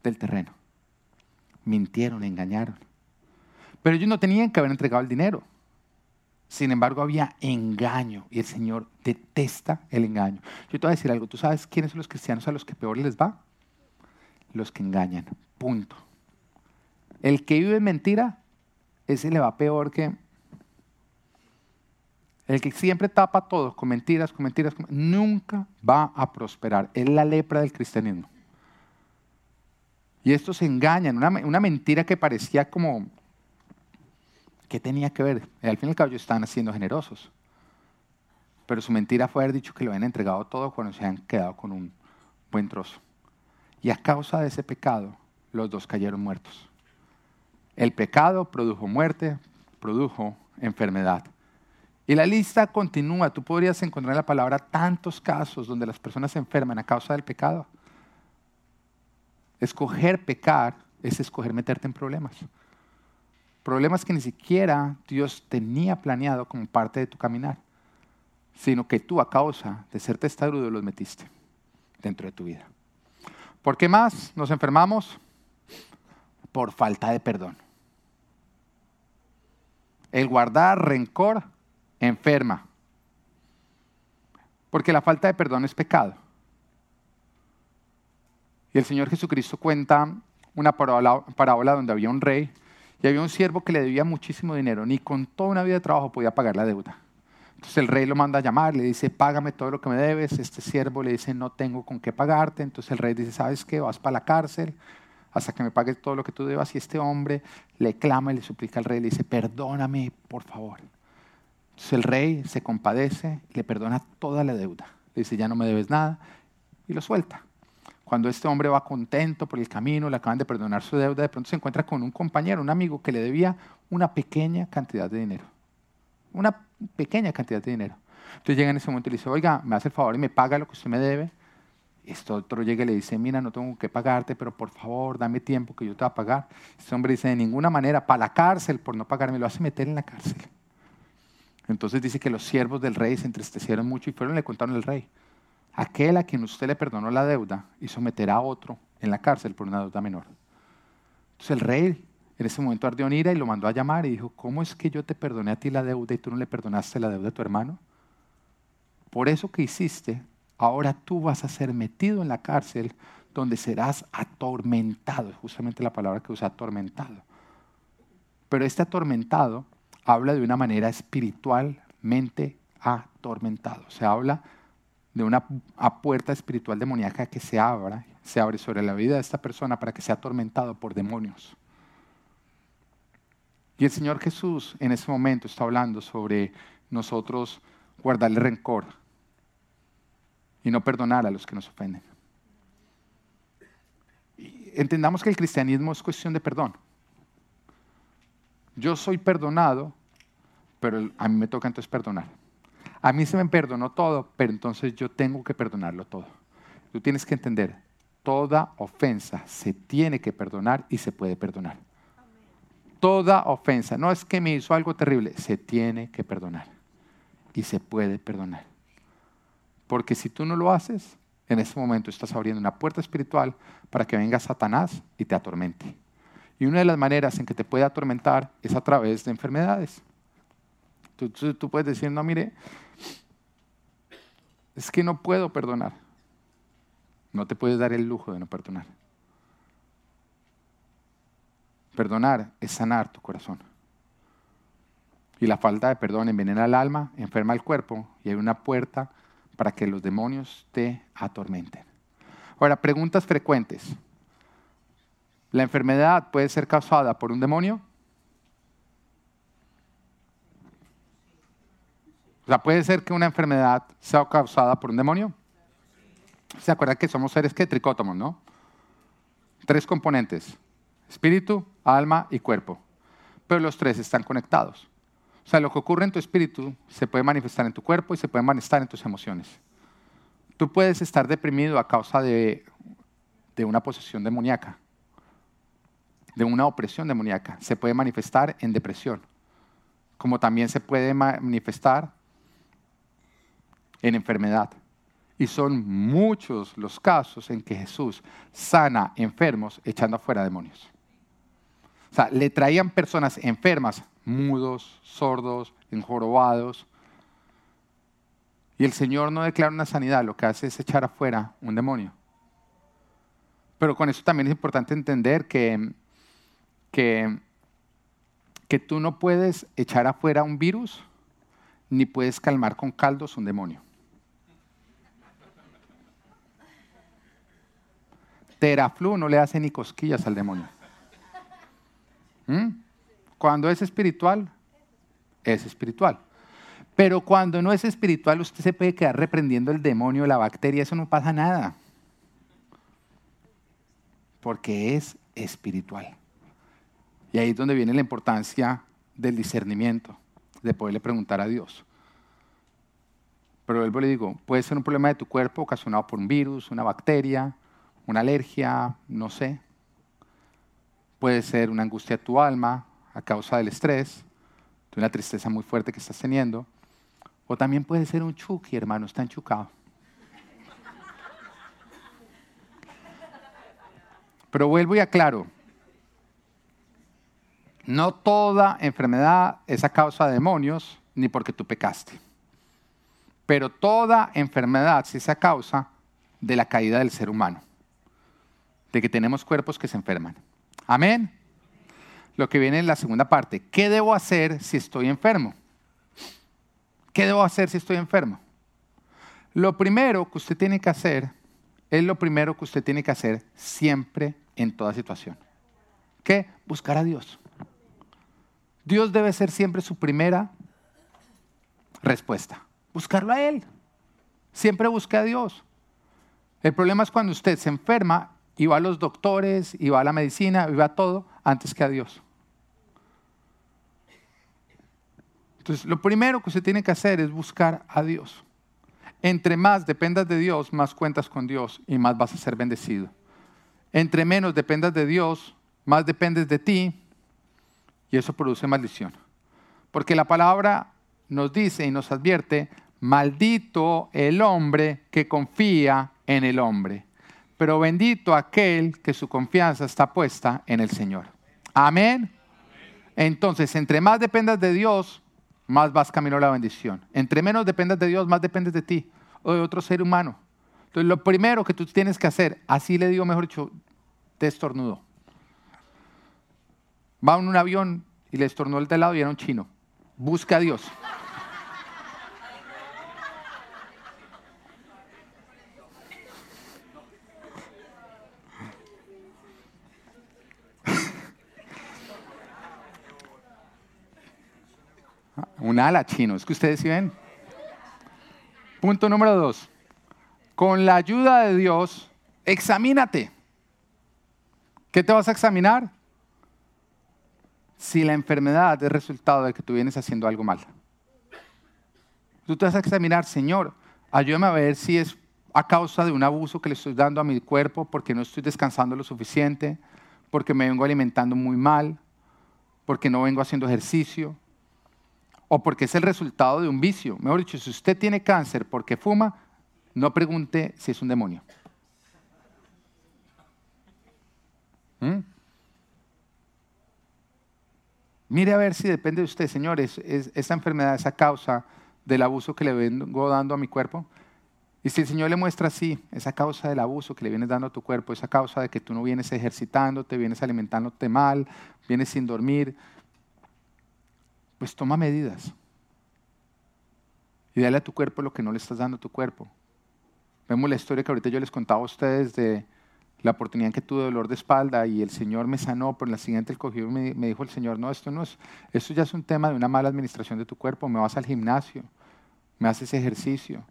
del terreno. Mintieron, engañaron. Pero ellos no tenían que haber entregado el dinero. Sin embargo, había engaño y el Señor detesta el engaño. Yo te voy a decir algo, ¿tú sabes quiénes son los cristianos a los que peor les va? Los que engañan, punto. El que vive en mentira ese le va peor que el que siempre tapa todo con mentiras, con mentiras, nunca va a prosperar. Es la lepra del cristianismo. Y estos engañan, una, una mentira que parecía como, ¿qué tenía que ver? al fin y al cabo ellos estaban siendo generosos. Pero su mentira fue haber dicho que lo habían entregado todo cuando se han quedado con un buen trozo. Y a causa de ese pecado, los dos cayeron muertos. El pecado produjo muerte, produjo enfermedad. Y la lista continúa. Tú podrías encontrar en la palabra tantos casos donde las personas se enferman a causa del pecado. Escoger pecar es escoger meterte en problemas. Problemas que ni siquiera Dios tenía planeado como parte de tu caminar, sino que tú a causa de ser testarudo los metiste dentro de tu vida. ¿Por qué más nos enfermamos? Por falta de perdón. El guardar rencor enferma. Porque la falta de perdón es pecado. Y el Señor Jesucristo cuenta una parábola, donde había un rey y había un siervo que le debía muchísimo dinero. Ni con toda una vida de trabajo podía pagar la deuda. Entonces el rey lo manda a llamar, le dice, págame todo lo que me debes. Este siervo le dice, no tengo con qué pagarte. Entonces el rey dice, ¿sabes qué? Vas para la cárcel hasta que me pagues todo lo que tú debas. Y este hombre le clama y le suplica al rey, le dice, perdóname, por favor. Entonces el rey se compadece, le perdona toda la deuda. Le dice, ya no me debes nada, y lo suelta. Cuando este hombre va contento por el camino, le acaban de perdonar su deuda, de pronto se encuentra con un compañero, un amigo que le debía una pequeña cantidad de dinero. Una pequeña cantidad de dinero. Entonces llega en ese momento y le dice, oiga, me hace el favor y me paga lo que usted me debe. Esto otro llega y le dice, mira, no tengo que pagarte, pero por favor, dame tiempo que yo te voy a pagar. Este hombre dice, de ninguna manera, para la cárcel, por no pagarme, lo hace meter en la cárcel. Entonces dice que los siervos del rey se entristecieron mucho y fueron y le contaron al rey. Aquel a quien usted le perdonó la deuda hizo meter a otro en la cárcel por una deuda menor. Entonces el rey en ese momento ardió en ira y lo mandó a llamar y dijo, ¿cómo es que yo te perdoné a ti la deuda y tú no le perdonaste la deuda a tu hermano? Por eso que hiciste, ahora tú vas a ser metido en la cárcel donde serás atormentado, justamente la palabra que usa atormentado. Pero este atormentado habla de una manera espiritualmente atormentado. Se habla de una puerta espiritual demoníaca que se abra, se abre sobre la vida de esta persona para que sea atormentado por demonios. Y el Señor Jesús en ese momento está hablando sobre nosotros guardarle rencor y no perdonar a los que nos ofenden. entendamos que el cristianismo es cuestión de perdón. Yo soy perdonado pero a mí me toca entonces perdonar. A mí se me perdonó todo, pero entonces yo tengo que perdonarlo todo. Tú tienes que entender, toda ofensa se tiene que perdonar y se puede perdonar. Toda ofensa, no es que me hizo algo terrible, se tiene que perdonar y se puede perdonar. Porque si tú no lo haces, en ese momento estás abriendo una puerta espiritual para que venga Satanás y te atormente. Y una de las maneras en que te puede atormentar es a través de enfermedades. Tú, tú, puedes decir, no, mire, es que no puedo perdonar. No te puedes dar el lujo de no perdonar. Perdonar es sanar tu corazón. Y la falta de perdón envenena el alma, enferma el cuerpo y hay una puerta para que los demonios te atormenten. Ahora, preguntas frecuentes. ¿La enfermedad puede ser causada por un demonio? O sea, puede ser que una enfermedad sea causada por un demonio. ¿Se acuerdan que somos seres que tricótomos, no? Tres componentes, espíritu, alma y cuerpo. Pero los tres están conectados. O sea, lo que ocurre en tu espíritu se puede manifestar en tu cuerpo y se puede manifestar en tus emociones. Tú puedes estar deprimido a causa de, de una posesión demoníaca, de una opresión demoníaca. Se puede manifestar en depresión, como también se puede manifestar en enfermedad. Y son muchos los casos en que Jesús sana enfermos echando afuera demonios. O sea, le traían personas enfermas, mudos, sordos, enjorobados. Y el Señor no declara una sanidad, lo que hace es echar afuera un demonio. Pero con eso también es importante entender que, que, que tú no puedes echar afuera un virus, ni puedes calmar con caldos un demonio. Teraflu no le hace ni cosquillas al demonio. ¿Mm? Cuando es espiritual, es espiritual. Pero cuando no es espiritual, usted se puede quedar reprendiendo el demonio, la bacteria, eso no pasa nada. Porque es espiritual. Y ahí es donde viene la importancia del discernimiento, de poderle preguntar a Dios. Pero vuelvo le digo, puede ser un problema de tu cuerpo ocasionado por un virus, una bacteria, una alergia, no sé. Puede ser una angustia de tu alma a causa del estrés, de una tristeza muy fuerte que estás teniendo. O también puede ser un chuki, hermano, está enchucado. Pero vuelvo y aclaro, no toda enfermedad es a causa de demonios ni porque tú pecaste. Pero toda enfermedad sí es a causa de la caída del ser humano de que tenemos cuerpos que se enferman. Amén. Lo que viene en la segunda parte, ¿qué debo hacer si estoy enfermo? ¿Qué debo hacer si estoy enfermo? Lo primero que usted tiene que hacer es lo primero que usted tiene que hacer siempre en toda situación. ¿Qué? Buscar a Dios. Dios debe ser siempre su primera respuesta. Buscarlo a Él. Siempre busque a Dios. El problema es cuando usted se enferma y va a los doctores, y va a la medicina, y va a todo antes que a Dios. Entonces, lo primero que usted tiene que hacer es buscar a Dios. Entre más dependas de Dios, más cuentas con Dios y más vas a ser bendecido. Entre menos dependas de Dios, más dependes de ti y eso produce maldición. Porque la palabra nos dice y nos advierte, maldito el hombre que confía en el hombre pero bendito aquel que su confianza está puesta en el Señor. Amén. Entonces, entre más dependas de Dios, más vas camino a la bendición. Entre menos dependas de Dios, más dependes de ti o de otro ser humano. Entonces, lo primero que tú tienes que hacer, así le digo, mejor dicho, te estornudo. Va en un avión y le estornudó el de lado y era un chino. Busca a Dios. Un ala chino, es que ustedes sí ven. Punto número dos. Con la ayuda de Dios, examínate. ¿Qué te vas a examinar? si la enfermedad es resultado de que tú vienes haciendo algo mal. Tú te vas a examinar, Señor, ayúdame a ver si es a causa de un abuso que le estoy dando a mi cuerpo porque no estoy descansando lo suficiente, porque me vengo alimentando muy mal, porque no vengo haciendo ejercicio, o porque es el resultado de un vicio. Mejor dicho, si usted tiene cáncer porque fuma, no pregunte si es un demonio. ¿Mm? Mire a ver si depende de usted, Señor, ¿es, esa enfermedad, esa causa del abuso que le vengo dando a mi cuerpo. Y si el Señor le muestra así, esa causa del abuso que le vienes dando a tu cuerpo, esa causa de que tú no vienes ejercitándote, vienes alimentándote mal, vienes sin dormir, pues toma medidas. Y dale a tu cuerpo lo que no le estás dando a tu cuerpo. Vemos la historia que ahorita yo les contaba a ustedes de la oportunidad en que tuve dolor de espalda y el Señor me sanó, pero en la siguiente el cogió y me, dijo el Señor, no, esto no es, esto ya es un tema de una mala administración de tu cuerpo, me vas al gimnasio, me haces ejercicio,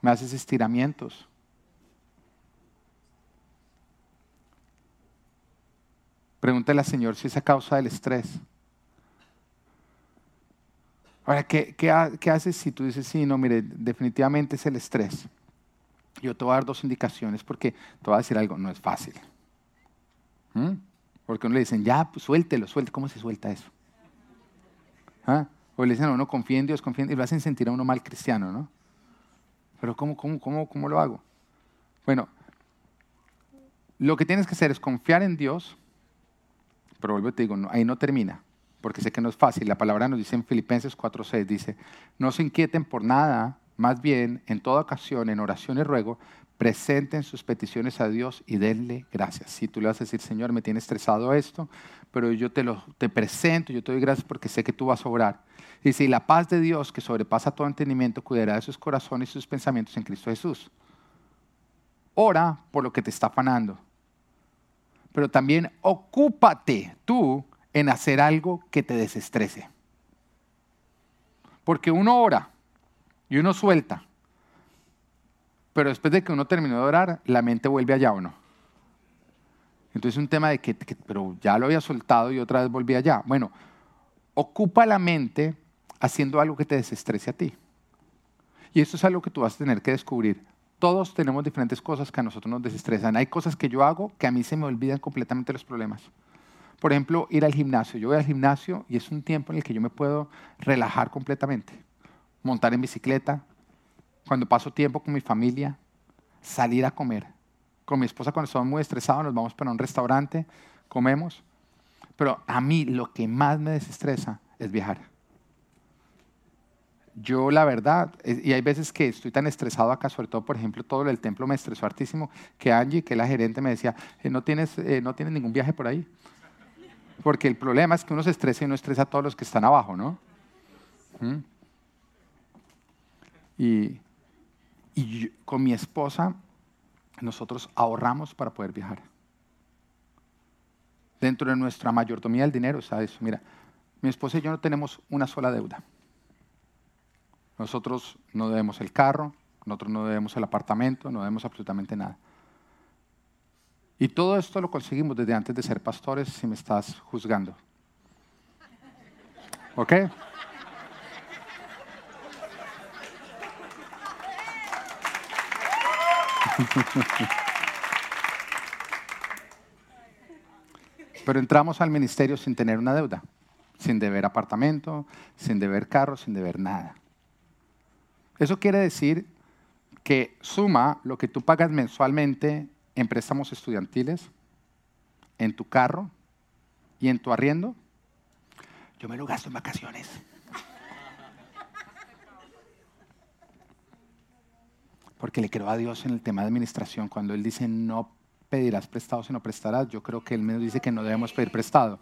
me haces estiramientos. Pregúntale al Señor si es a causa del estrés. Ahora, ¿qué, qué, qué haces si tú dices, sí, no, mire, definitivamente es el estrés? Yo te voy a dar dos indicaciones porque te voy a decir algo, no es fácil. ¿Mm? Porque uno le dicen, ya, pues suéltelo, suéltelo. ¿Cómo se suelta eso? ¿Ah? O le dicen a uno, confía en Dios, confía en Dios, y lo hacen sentir a uno mal cristiano, ¿no? Pero ¿cómo, cómo, cómo, cómo lo hago? Bueno, lo que tienes que hacer es confiar en Dios, pero vuelvo y te digo, ahí no termina, porque sé que no es fácil. La palabra nos dice en Filipenses 4.6, dice, no se inquieten por nada, más bien, en toda ocasión, en oración y ruego, presenten sus peticiones a Dios y denle gracias. Si tú le vas a decir, Señor, me tiene estresado esto, pero yo te lo te presento, yo te doy gracias porque sé que tú vas a obrar. Y la paz de Dios, que sobrepasa todo entendimiento, cuidará de sus corazones y sus pensamientos en Cristo Jesús. Ora por lo que te está afanando, pero también ocúpate tú en hacer algo que te desestrese. Porque uno ora y uno suelta. Pero después de que uno terminó de orar, la mente vuelve allá o no. Entonces es un tema de que, pero ya lo había soltado y otra vez volví allá. Bueno, ocupa la mente haciendo algo que te desestrese a ti. Y eso es algo que tú vas a tener que descubrir. Todos tenemos diferentes cosas que a nosotros nos desestresan. Hay cosas que yo hago que a mí se me olvidan completamente los problemas. Por ejemplo, ir al gimnasio. Yo voy al gimnasio y es un tiempo en el que yo me puedo relajar completamente montar en bicicleta, cuando paso tiempo con mi familia, salir a comer. Con mi esposa cuando estamos muy estresados nos vamos para un restaurante, comemos. Pero a mí lo que más me desestresa es viajar. Yo la verdad, y hay veces que estoy tan estresado acá, sobre todo por ejemplo todo el templo me estresó hartísimo, que Angie, que la gerente, me decía, eh, no, tienes, eh, no tienes ningún viaje por ahí. Porque el problema es que uno se estresa y no estresa a todos los que están abajo, ¿no? ¿Mm? Y, con mi esposa nosotros ahorramos para poder viajar. Dentro de nuestra mayordomía del dinero ¿sabes? Mira, mi esposa y yo no tenemos una sola deuda. Nosotros no debemos el carro, nosotros no debemos el apartamento, no debemos absolutamente nada. Y todo esto lo conseguimos desde antes de ser pastores, si me estás juzgando. ¿Ok? Pero entramos al ministerio sin tener una deuda, sin deber apartamento, sin deber carro, sin deber nada. Eso quiere decir que suma lo que tú pagas mensualmente en préstamos estudiantiles, en tu carro y en tu arriendo. Yo me lo gasto en vacaciones. porque le creo a Dios en el tema de administración. Cuando Él dice no pedirás prestado, sino prestarás, yo creo que Él me dice que no debemos pedir prestado.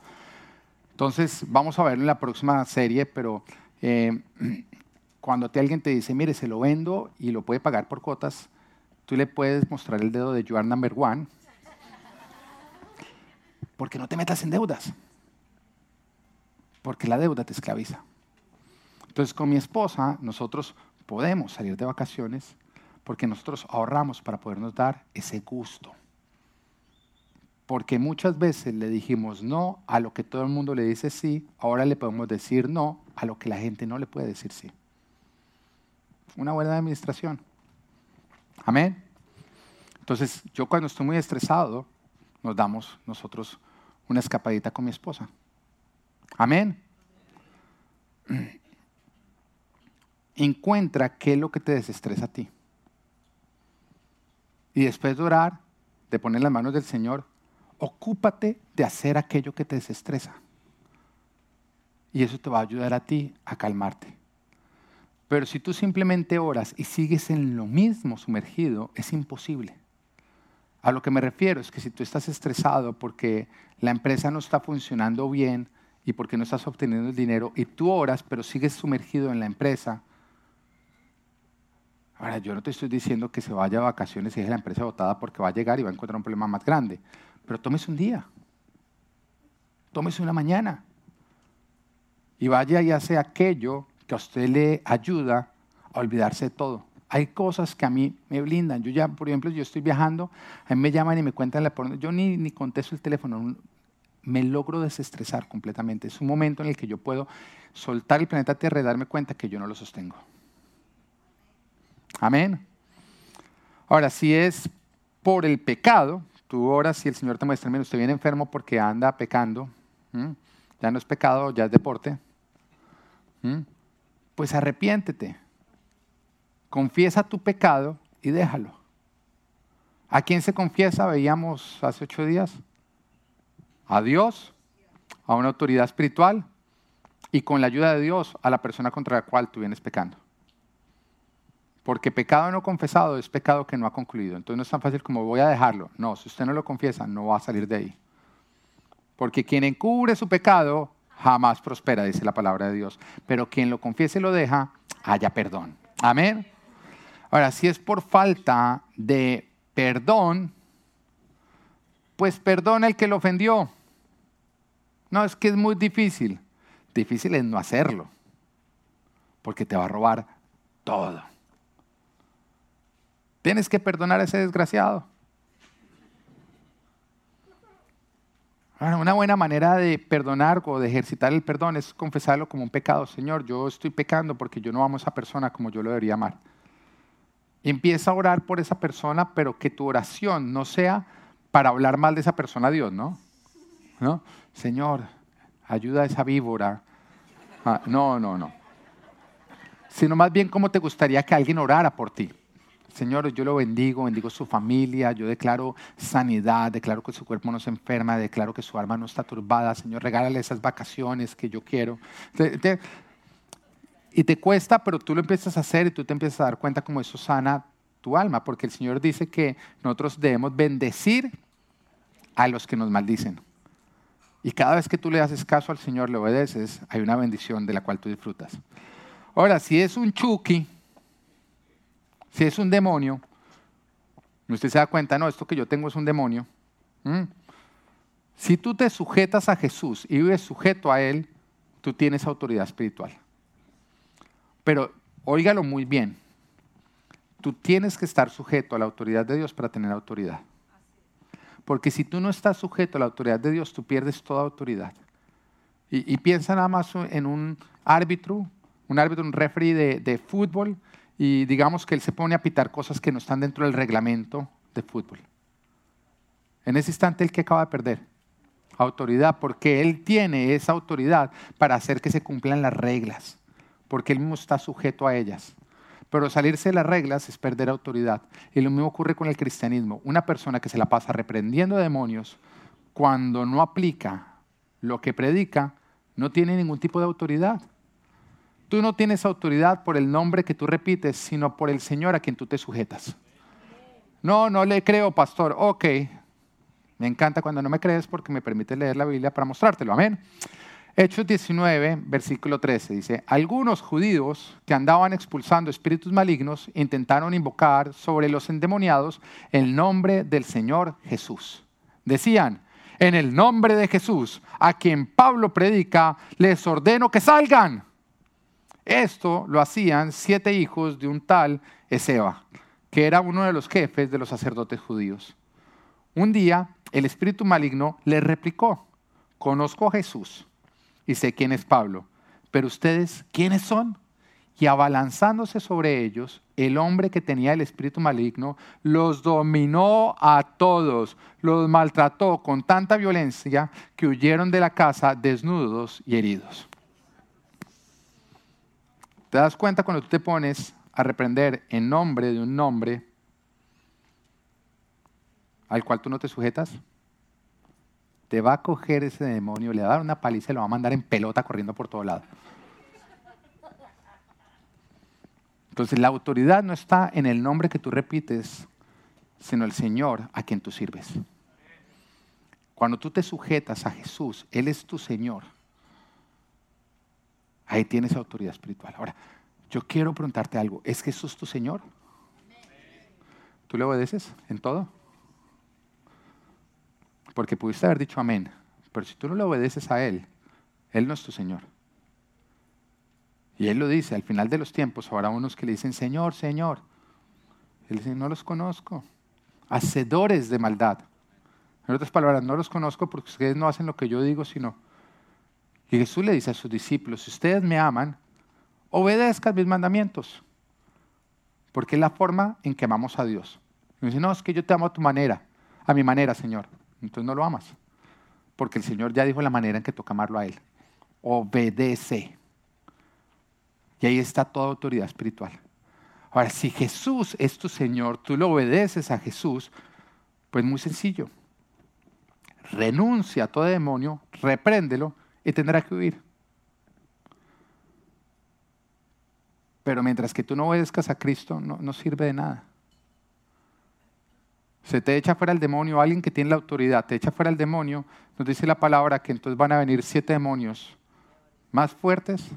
Entonces, vamos a verlo en la próxima serie, pero eh, cuando te, alguien te dice, mire, se lo vendo y lo puede pagar por cuotas, tú le puedes mostrar el dedo de You are number one, porque no te metas en deudas, porque la deuda te esclaviza. Entonces, con mi esposa, nosotros podemos salir de vacaciones porque nosotros ahorramos para podernos dar ese gusto. Porque muchas veces le dijimos no a lo que todo el mundo le dice sí, ahora le podemos decir no a lo que la gente no le puede decir sí. Una buena administración. Amén. Entonces, yo cuando estoy muy estresado, nos damos nosotros una escapadita con mi esposa. Amén. Encuentra qué es lo que te desestresa a ti. Y después de orar, de poner las manos del Señor, ocúpate de hacer aquello que te desestresa. Y eso te va a ayudar a ti a calmarte. Pero si tú simplemente oras y sigues en lo mismo sumergido, es imposible. A lo que me refiero es que si tú estás estresado porque la empresa no está funcionando bien y porque no estás obteniendo el dinero y tú oras pero sigues sumergido en la empresa, Ahora, yo no te estoy diciendo que se vaya a vacaciones y deje la empresa botada porque va a llegar y va a encontrar un problema más grande. Pero tómese un día. Tómese una mañana. Y vaya y hace aquello que a usted le ayuda a olvidarse de todo. Hay cosas que a mí me blindan. Yo ya, por ejemplo, yo estoy viajando, a mí me llaman y me cuentan la Yo ni, ni contesto el teléfono. Me logro desestresar completamente. Es un momento en el que yo puedo soltar el planeta Tierra y darme cuenta que yo no lo sostengo. Amén. Ahora, si es por el pecado, tú oras y el Señor te muestra, mira, usted viene enfermo porque anda pecando, ya no es pecado, ya es deporte, pues arrepiéntete, confiesa tu pecado y déjalo. ¿A quién se confiesa? Veíamos hace ocho días. A Dios, a una autoridad espiritual y con la ayuda de Dios a la persona contra la cual tú vienes pecando. Porque pecado no confesado es pecado que no ha concluido. Entonces no es tan fácil como voy a dejarlo. No, si usted no lo confiesa, no va a salir de ahí. Porque quien encubre su pecado jamás prospera, dice la palabra de Dios. Pero quien lo confiese y lo deja, haya perdón. Amén. Ahora, si es por falta de perdón, pues perdona el que lo ofendió. No, es que es muy difícil. Difícil es no hacerlo, porque te va a robar todo. Tienes que perdonar a ese desgraciado. Una buena manera de perdonar o de ejercitar el perdón es confesarlo como un pecado. Señor, yo estoy pecando porque yo no amo a esa persona como yo lo debería amar. empieza a orar por esa persona, pero que tu oración no sea para hablar mal de esa persona a Dios, ¿no? ¿No? Señor, ayuda a esa víbora. Ah, no, no, no. Sino más bien cómo te gustaría que alguien orara por ti. Señor, yo lo bendigo, bendigo su familia, yo declaro sanidad, declaro que su cuerpo no se enferma, declaro que su alma no está turbada. Señor, regálale esas vacaciones que yo quiero. y te cuesta, pero tú lo empiezas a hacer y tú te empiezas a dar cuenta como eso sana tu alma, porque el Señor dice que nosotros debemos bendecir a los que nos maldicen. Y cada vez que tú le haces caso al Señor, le obedeces, hay una bendición de la cual tú disfrutas. Ahora, si es un chuki, si es un demonio, usted se da cuenta, no, esto que yo tengo es un demonio. Si tú te sujetas a Jesús y vives sujeto a Él, tú tienes autoridad espiritual. Pero óigalo muy bien, tú tienes que estar sujeto a la autoridad de Dios para tener autoridad. Porque si tú no estás sujeto a la autoridad de Dios, tú pierdes toda autoridad. Y, piensa nada más en un árbitro, un árbitro, un referee de, de fútbol y digamos que él se pone a pitar cosas que no están dentro del reglamento de fútbol. En ese instante, ¿el que acaba de perder? Autoridad, porque él tiene esa autoridad para hacer que se cumplan las reglas, porque él mismo está sujeto a ellas. Pero salirse de las reglas es perder autoridad. Y lo mismo ocurre con el cristianismo. Una persona que se la pasa reprendiendo demonios, cuando no aplica lo que predica, no tiene ningún tipo de autoridad. Tú no tienes autoridad por el nombre que tú repites, sino por el Señor a quien tú te sujetas. No, no le creo, pastor. Ok. Me encanta cuando no me crees porque me permite leer la Biblia para mostrártelo. Amén. Hechos 19, versículo 13 dice, algunos judíos que andaban expulsando espíritus malignos intentaron invocar sobre los endemoniados el nombre del Señor Jesús. Decían, en el nombre de Jesús, a quien Pablo predica, les ordeno que salgan. Esto lo hacían siete hijos de un tal Ezeba, que era uno de los jefes de los sacerdotes judíos. Un día, El espíritu maligno le replicó, conozco a Jesús y sé quién es Pablo, pero ustedes, ¿quiénes son? Y abalanzándose sobre ellos, el hombre que tenía el espíritu maligno los dominó a todos, los maltrató con tanta violencia que huyeron de la casa desnudos y heridos. ¿Te das cuenta cuando tú te pones a reprender en nombre de un nombre al cual tú no te sujetas? Te va a coger ese demonio, le va a dar una paliza y lo va a mandar en pelota corriendo por todo lado. Entonces la autoridad no está en el nombre que tú repites, sino el Señor a quien tú sirves. Cuando tú te sujetas a Jesús, Él es tu Señor. Ahí tienes autoridad espiritual. Ahora, yo quiero preguntarte algo. ¿Es Jesús tu Señor? ¿Tú le obedeces en todo? Porque pudiste haber dicho amén. Pero si tú no le obedeces a Él, Él no es tu Señor. Y Él lo dice, al final de los tiempos habrá unos que le dicen, Señor, Señor. Él dice, no los conozco. Hacedores de maldad. En otras palabras, no los conozco porque ustedes no hacen lo que yo digo, sino y Jesús le dice a sus discípulos, si ustedes me aman, obedezcan mis mandamientos. Porque es la forma en que amamos a Dios. Y dice, no, es que yo te amo a tu manera, a mi manera, Señor. Entonces no lo amas. Porque el Señor ya dijo la manera en que toca amarlo a Él. Obedece. Y ahí está toda autoridad espiritual. Ahora, si Jesús es tu Señor, tú lo obedeces a Jesús, pues muy sencillo. Renuncia a todo demonio, repréndelo y tendrá que huir. Pero mientras que tú no obedezcas a Cristo, no, sirve de nada. Se te echa fuera el demonio, alguien que tiene la autoridad, te echa fuera el demonio, nos dice la palabra que entonces van a venir siete demonios más fuertes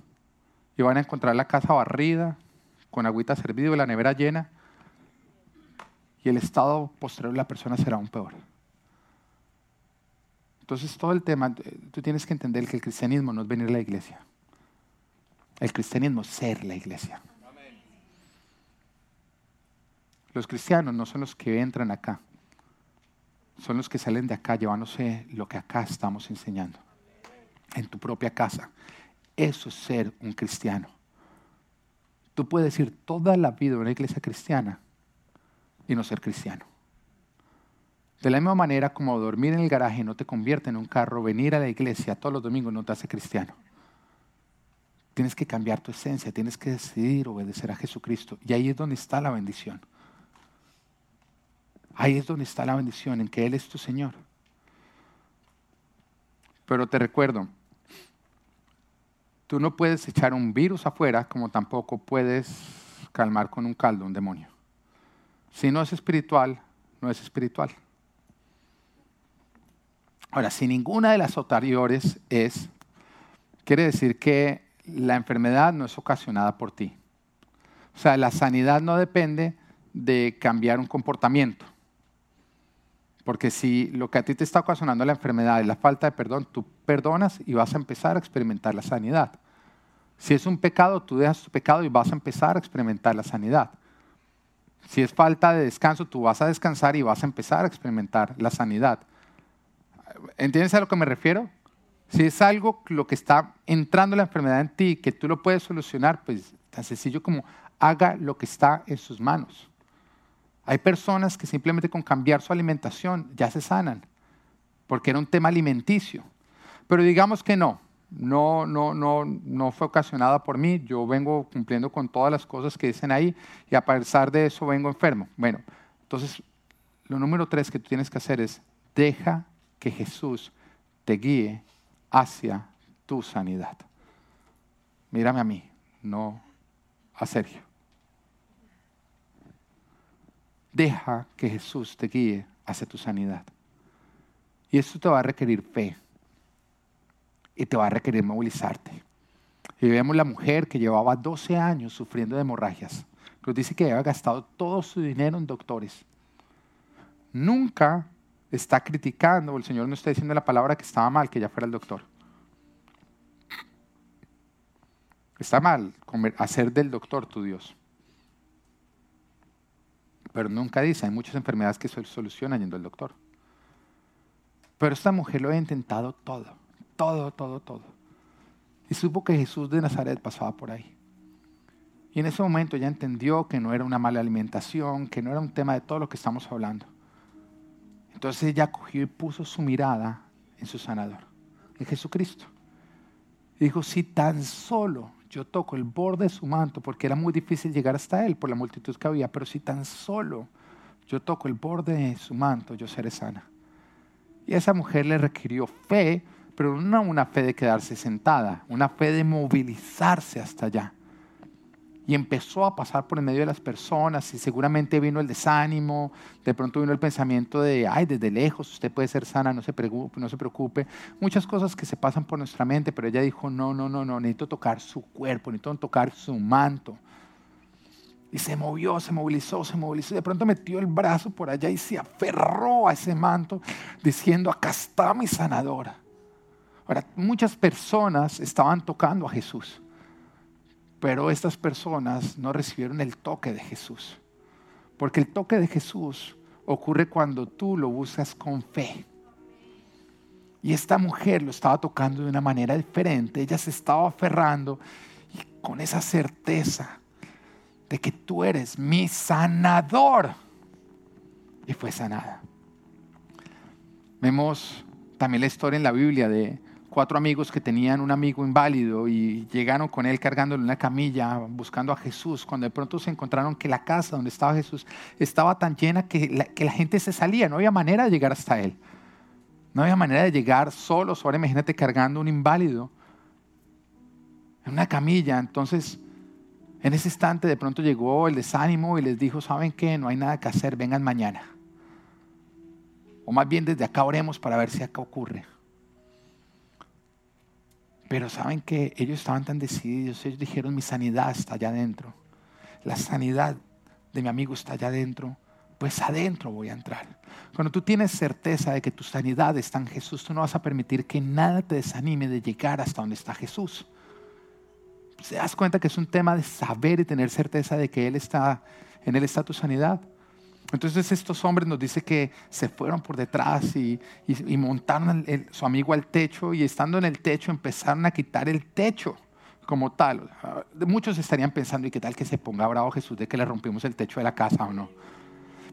y van a encontrar la casa barrida, con agüita servida la nevera llena, y el estado posterior de la persona será aún peor. Entonces todo el tema, eh, tú tienes que entender que el cristianismo no es venir a la iglesia. El cristianismo es ser la iglesia. Los cristianos no son los que entran acá, son los que salen de acá llevándose lo que acá estamos enseñando, en tu propia casa. Eso es ser un cristiano. Tú puedes ir toda la vida en una iglesia cristiana y no ser cristiano. De la misma manera como dormir en el garaje no te convierte en un carro, venir a la iglesia todos los domingos no te hace cristiano. Tienes que cambiar tu esencia, tienes que decidir obedecer a Jesucristo. Y ahí es donde está la bendición. Ahí es donde está la bendición, en que Él es tu Señor. Pero te recuerdo, tú no puedes echar un virus afuera como tampoco puedes calmar con un caldo un demonio. Si no es espiritual, no es espiritual. Ahora, si ninguna de las anteriores es, quiere decir que la enfermedad no es ocasionada por ti. O sea, la sanidad no depende de cambiar un comportamiento. Porque si lo que a ti te está ocasionando la enfermedad es la falta de perdón, tú perdonas y vas a empezar a experimentar la sanidad. Si es un pecado, tú dejas tu pecado y vas a empezar a experimentar la sanidad. Si es falta de descanso, tú vas a descansar y vas a empezar a experimentar la sanidad. ¿Entiendes a lo que me refiero? Si es algo lo que está entrando la enfermedad en ti, que tú lo puedes solucionar, pues tan sencillo como haga lo que está en sus manos. Hay personas que simplemente con cambiar su alimentación ya se sanan, porque era un tema alimenticio. Pero digamos que no, no, no, no, no fue ocasionada por mí, yo vengo cumpliendo con todas las cosas que dicen ahí y a pesar de eso vengo enfermo. Bueno, entonces lo número tres que tú tienes que hacer es deja que Jesús te guíe hacia tu sanidad. Mírame a mí, no a Sergio. Deja que Jesús te guíe hacia tu sanidad. Y eso te va a requerir fe. Y te va a requerir movilizarte. Y vemos la mujer que llevaba 12 años sufriendo de hemorragias. Nos dice que había gastado todo su dinero en doctores. Nunca está criticando, o el Señor no está diciendo la palabra que estaba mal que ya fuera el doctor. Está mal hacer del doctor tu Dios. Pero nunca dice, hay muchas enfermedades que se solucionan yendo al doctor. Pero esta mujer lo había intentado todo, todo, todo, todo. Y supo que Jesús de Nazaret pasaba por ahí. Y en ese momento ya entendió que no era una mala alimentación, que no era un tema de todo lo que estamos hablando. Entonces ella cogió y puso su mirada en su sanador, en Jesucristo. Y dijo, si tan solo yo toco el borde de su manto, porque era muy difícil llegar hasta él por la multitud que había, pero si tan solo yo toco el borde de su manto, yo seré sana. Y esa mujer le requirió fe, pero no una fe de quedarse sentada, una fe de movilizarse hasta allá y empezó a pasar por el medio de las personas y seguramente vino el desánimo, de pronto vino el pensamiento de, ay, desde lejos usted puede ser sana, no se preocupe, no se preocupe. Muchas cosas que se pasan por nuestra mente, pero ella dijo, no, no, no, no, necesito tocar su cuerpo, necesito tocar su manto. Y se movió, se movilizó, se movilizó. De pronto metió el brazo por allá y se aferró a ese manto diciendo, acá está mi sanadora. Ahora, muchas personas estaban tocando a Jesús pero estas personas no recibieron el toque de Jesús. Porque el toque de Jesús ocurre cuando tú lo buscas con fe. Y esta mujer lo estaba tocando de una manera diferente. Ella se estaba aferrando y con esa certeza de que tú eres mi sanador. Y fue sanada. Vemos también la historia en la Biblia de cuatro amigos que tenían un amigo inválido y llegaron con él cargándole una camilla buscando a Jesús, cuando de pronto se encontraron que la casa donde estaba Jesús estaba tan llena que la, gente se salía, no había manera de llegar hasta él. No había manera de llegar solos. Ahora imagínate cargando un inválido en una camilla. Entonces, en ese instante de pronto llegó el desánimo y les dijo, ¿saben qué? No hay nada que hacer, vengan mañana. O más bien desde acá oremos para ver si acá ocurre. Pero saben que ellos estaban tan decididos, ellos dijeron, mi sanidad está allá adentro. La sanidad de mi amigo está allá adentro. Pues adentro voy a entrar. Cuando tú tienes certeza de que tu sanidad está en Jesús, tú no vas a permitir que nada te desanime de llegar hasta donde está Jesús. ¿Se das cuenta que es un tema de saber y tener certeza de que Él está, en Él está tu sanidad? Entonces estos hombres nos dice que se fueron por detrás y, montaron su amigo al techo y estando en el techo empezaron a quitar el techo como tal. Muchos estarían pensando, ¿y qué tal que se ponga bravo Jesús de que le rompimos el techo de la casa o no?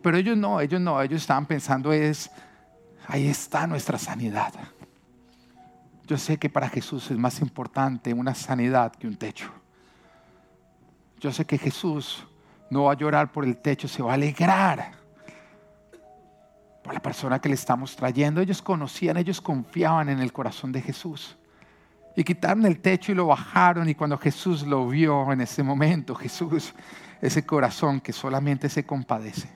Pero ellos no, ellos no, ellos estaban pensando es, ahí está nuestra sanidad. Yo sé que para Jesús es más importante una sanidad que un techo. Yo sé que Jesús no va a llorar por el techo, se va a alegrar por la persona que le estamos trayendo. Ellos conocían, ellos confiaban en el corazón de Jesús. Y quitaron el techo y lo bajaron y cuando Jesús lo vio en ese momento, Jesús, ese corazón que solamente se compadece.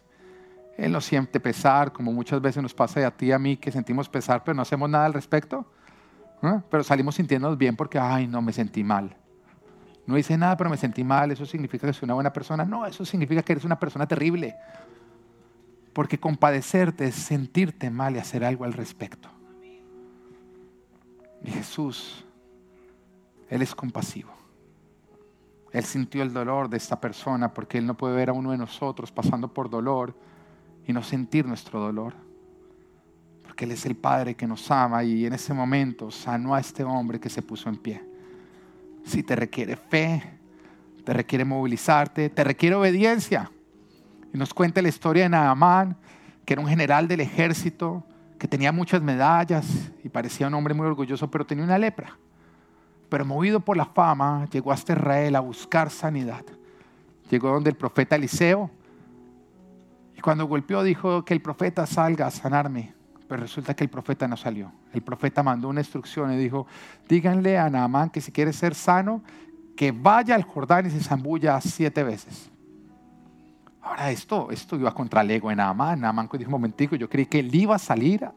Él no siente pesar, como muchas veces nos pasa a ti y a mí, que sentimos pesar, pero no hacemos nada al respecto. Pero salimos sintiéndonos bien porque, ay, no, me sentí mal. No hice nada, pero me sentí mal. ¿Eso significa que soy una buena persona? No, eso significa que eres una persona terrible. Porque compadecerte es sentirte mal y hacer algo al respecto. Y Jesús, Él es compasivo. Él sintió el dolor de esta persona porque Él no puede ver a uno de nosotros pasando por dolor y no sentir nuestro dolor. Porque Él es el Padre que nos ama y en ese momento sanó a este hombre que se puso en pie si te requiere fe, te requiere movilizarte, te requiere obediencia. Y nos cuenta la historia de Naamán, que era un general del ejército, que tenía muchas medallas y parecía un hombre muy orgulloso, pero tenía una lepra. Pero movido por la fama, llegó hasta Israel a buscar sanidad. Llegó donde el profeta Eliseo y cuando golpeó dijo que el profeta salga a sanarme. Pero resulta que el profeta no salió. El profeta mandó una instrucción y dijo, díganle a Naamán que si quiere ser sano, que vaya al Jordán y se zambulla siete veces. Ahora esto, esto iba contra el ego de Naamán. Naamán dijo un momentico, yo creí que él iba a salir a,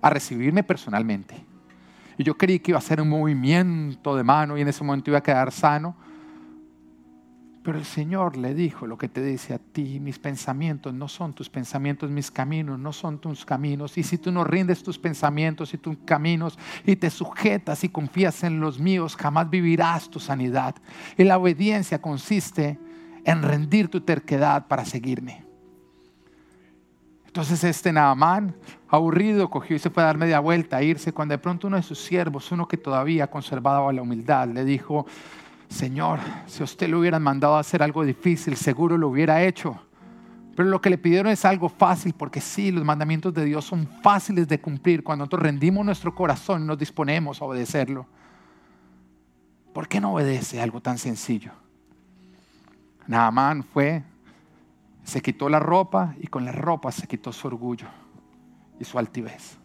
a recibirme personalmente. Y yo creí que iba a hacer un movimiento de mano y en ese momento iba a quedar sano. Pero el Señor le dijo lo que te dice a ti, mis pensamientos no son tus pensamientos, mis caminos no son tus caminos. Y si tú no rindes tus pensamientos y tus caminos y te sujetas y confías en los míos, jamás vivirás tu sanidad. Y la obediencia consiste en rendir tu terquedad para seguirme. Entonces este Naamán, aburrido, cogió y se fue a dar media vuelta, a irse, cuando de pronto uno de sus siervos, uno que todavía conservaba la humildad, le dijo, Señor, si usted le hubieran mandado a hacer algo difícil, seguro lo hubiera hecho. Pero lo que le pidieron es algo fácil, porque sí, los mandamientos de Dios son fáciles de cumplir cuando nosotros rendimos nuestro corazón y nos disponemos a obedecerlo. ¿Por qué no obedece algo tan sencillo? Naamán fue, se quitó la ropa y con la ropa se quitó su orgullo y su altivez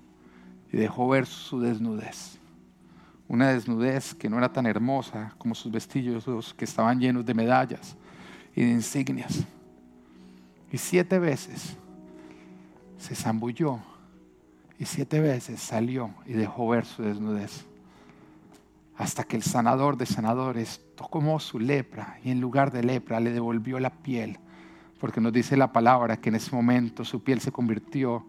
y dejó ver su desnudez. Una desnudez que no era tan hermosa como sus vestidos que estaban llenos de medallas y de insignias. Y siete veces se zambulló y siete veces salió y dejó ver su desnudez hasta que el sanador de sanadores tocó su lepra y en lugar de lepra le devolvió la piel, porque nos dice la palabra que en ese momento su piel se convirtió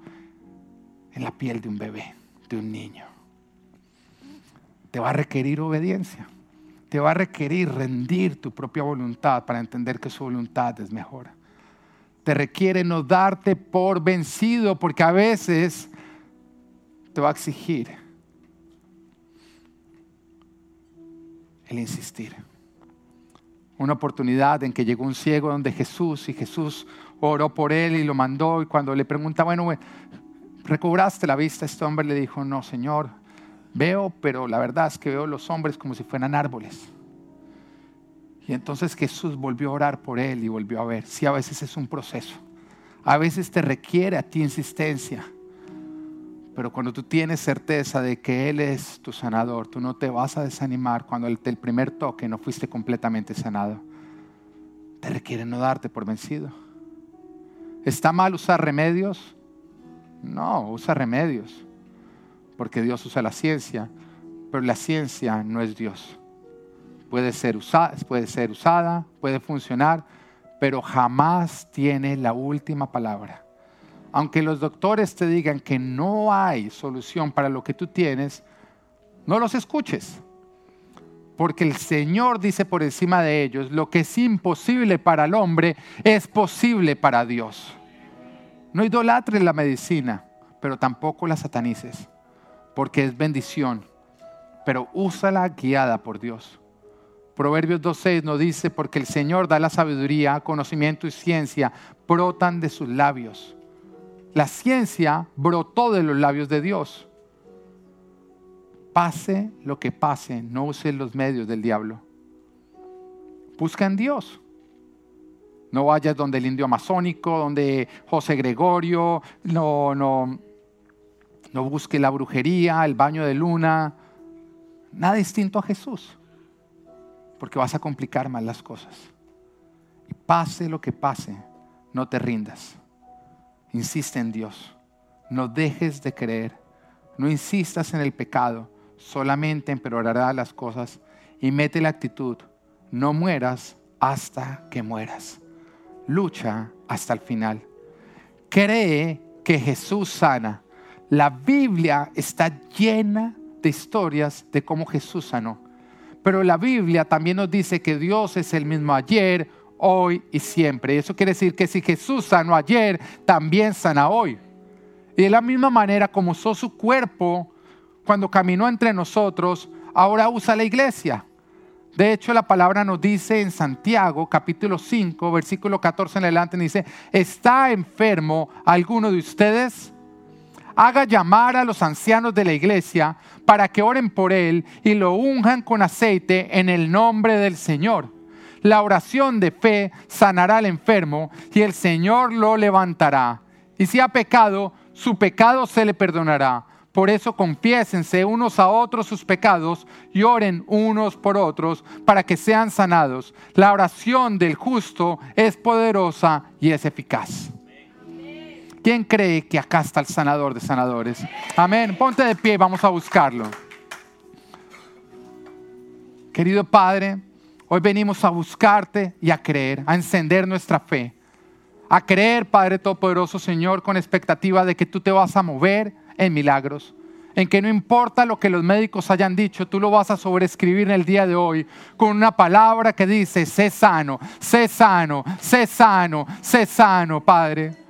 en la piel de un bebé, de un niño. Te va a requerir obediencia, te va a requerir rendir tu propia voluntad para entender que su voluntad es mejor. Te requiere no darte por vencido, porque a veces te va a exigir el insistir. Una oportunidad en que llegó un ciego donde Jesús y Jesús oró por él y lo mandó y cuando le pregunta, bueno, ¿recobraste la vista? Este hombre le dijo, no, Señor, veo, pero la verdad es que veo los hombres como si fueran árboles. Y entonces Jesús volvió a orar por él y volvió a ver. Sí, a veces es un proceso. A veces te requiere a ti insistencia. Pero cuando tú tienes certeza de que Él es tu sanador, tú no te vas a desanimar cuando el, primer toque no fuiste completamente sanado. Te requiere no darte por vencido. ¿Está mal usar remedios? No, usa remedios. Porque Dios usa la ciencia, pero la ciencia no es Dios. Puede ser usada, puede, ser usada, puede funcionar, pero jamás tiene la última palabra aunque los doctores te digan que no hay solución para lo que tú tienes, no los escuches. Porque el Señor dice por encima de ellos, lo que es imposible para el hombre es posible para Dios. No idolatres la medicina, pero tampoco la satanices, porque es bendición, pero úsala guiada por Dios. Proverbios 2.6 nos dice, porque el Señor da la sabiduría, conocimiento y ciencia, brotan de sus labios. La ciencia brotó de los labios de Dios. Pase lo que pase, no use los medios del diablo. Busca en Dios. No vayas donde el indio amazónico, donde José Gregorio, no, no, no busque la brujería, el baño de luna, nada distinto a Jesús, porque vas a complicar más las cosas. Y pase lo que pase, no te rindas. Insiste en Dios. No dejes de creer. No insistas en el pecado. Solamente empeorará las cosas. Y mete la actitud. No mueras hasta que mueras. Lucha hasta el final. Cree que Jesús sana. La Biblia está llena de historias de cómo Jesús sanó. Pero la Biblia también nos dice que Dios es el mismo ayer, hoy y siempre. Eso quiere decir que si Jesús sanó ayer, también sana hoy. Y de la misma manera como usó su cuerpo cuando caminó entre nosotros, ahora usa la iglesia. De hecho, la palabra nos dice en Santiago, capítulo 5, versículo 14 en adelante, dice, ¿está enfermo alguno de ustedes? Haga llamar a los ancianos de la iglesia para que oren por él y lo unjan con aceite en el nombre del Señor. La oración de fe sanará al enfermo y el Señor lo levantará. Y si ha pecado, su pecado se le perdonará. Por eso confiésense unos a otros sus pecados y oren unos por otros para que sean sanados. La oración del justo es poderosa y es eficaz. ¿Quién cree que acá está el sanador de sanadores? Amén. Ponte de pie, vamos a buscarlo. Querido Padre, Hoy venimos a buscarte y a creer, a encender nuestra fe. A creer, Padre Todopoderoso, Señor, con expectativa de que tú te vas a mover en milagros. En que no importa lo que los médicos hayan dicho, tú lo vas a sobreescribir en el día de hoy con una palabra que dice, sé sano, sé sano, sé sano, sé sano, Padre.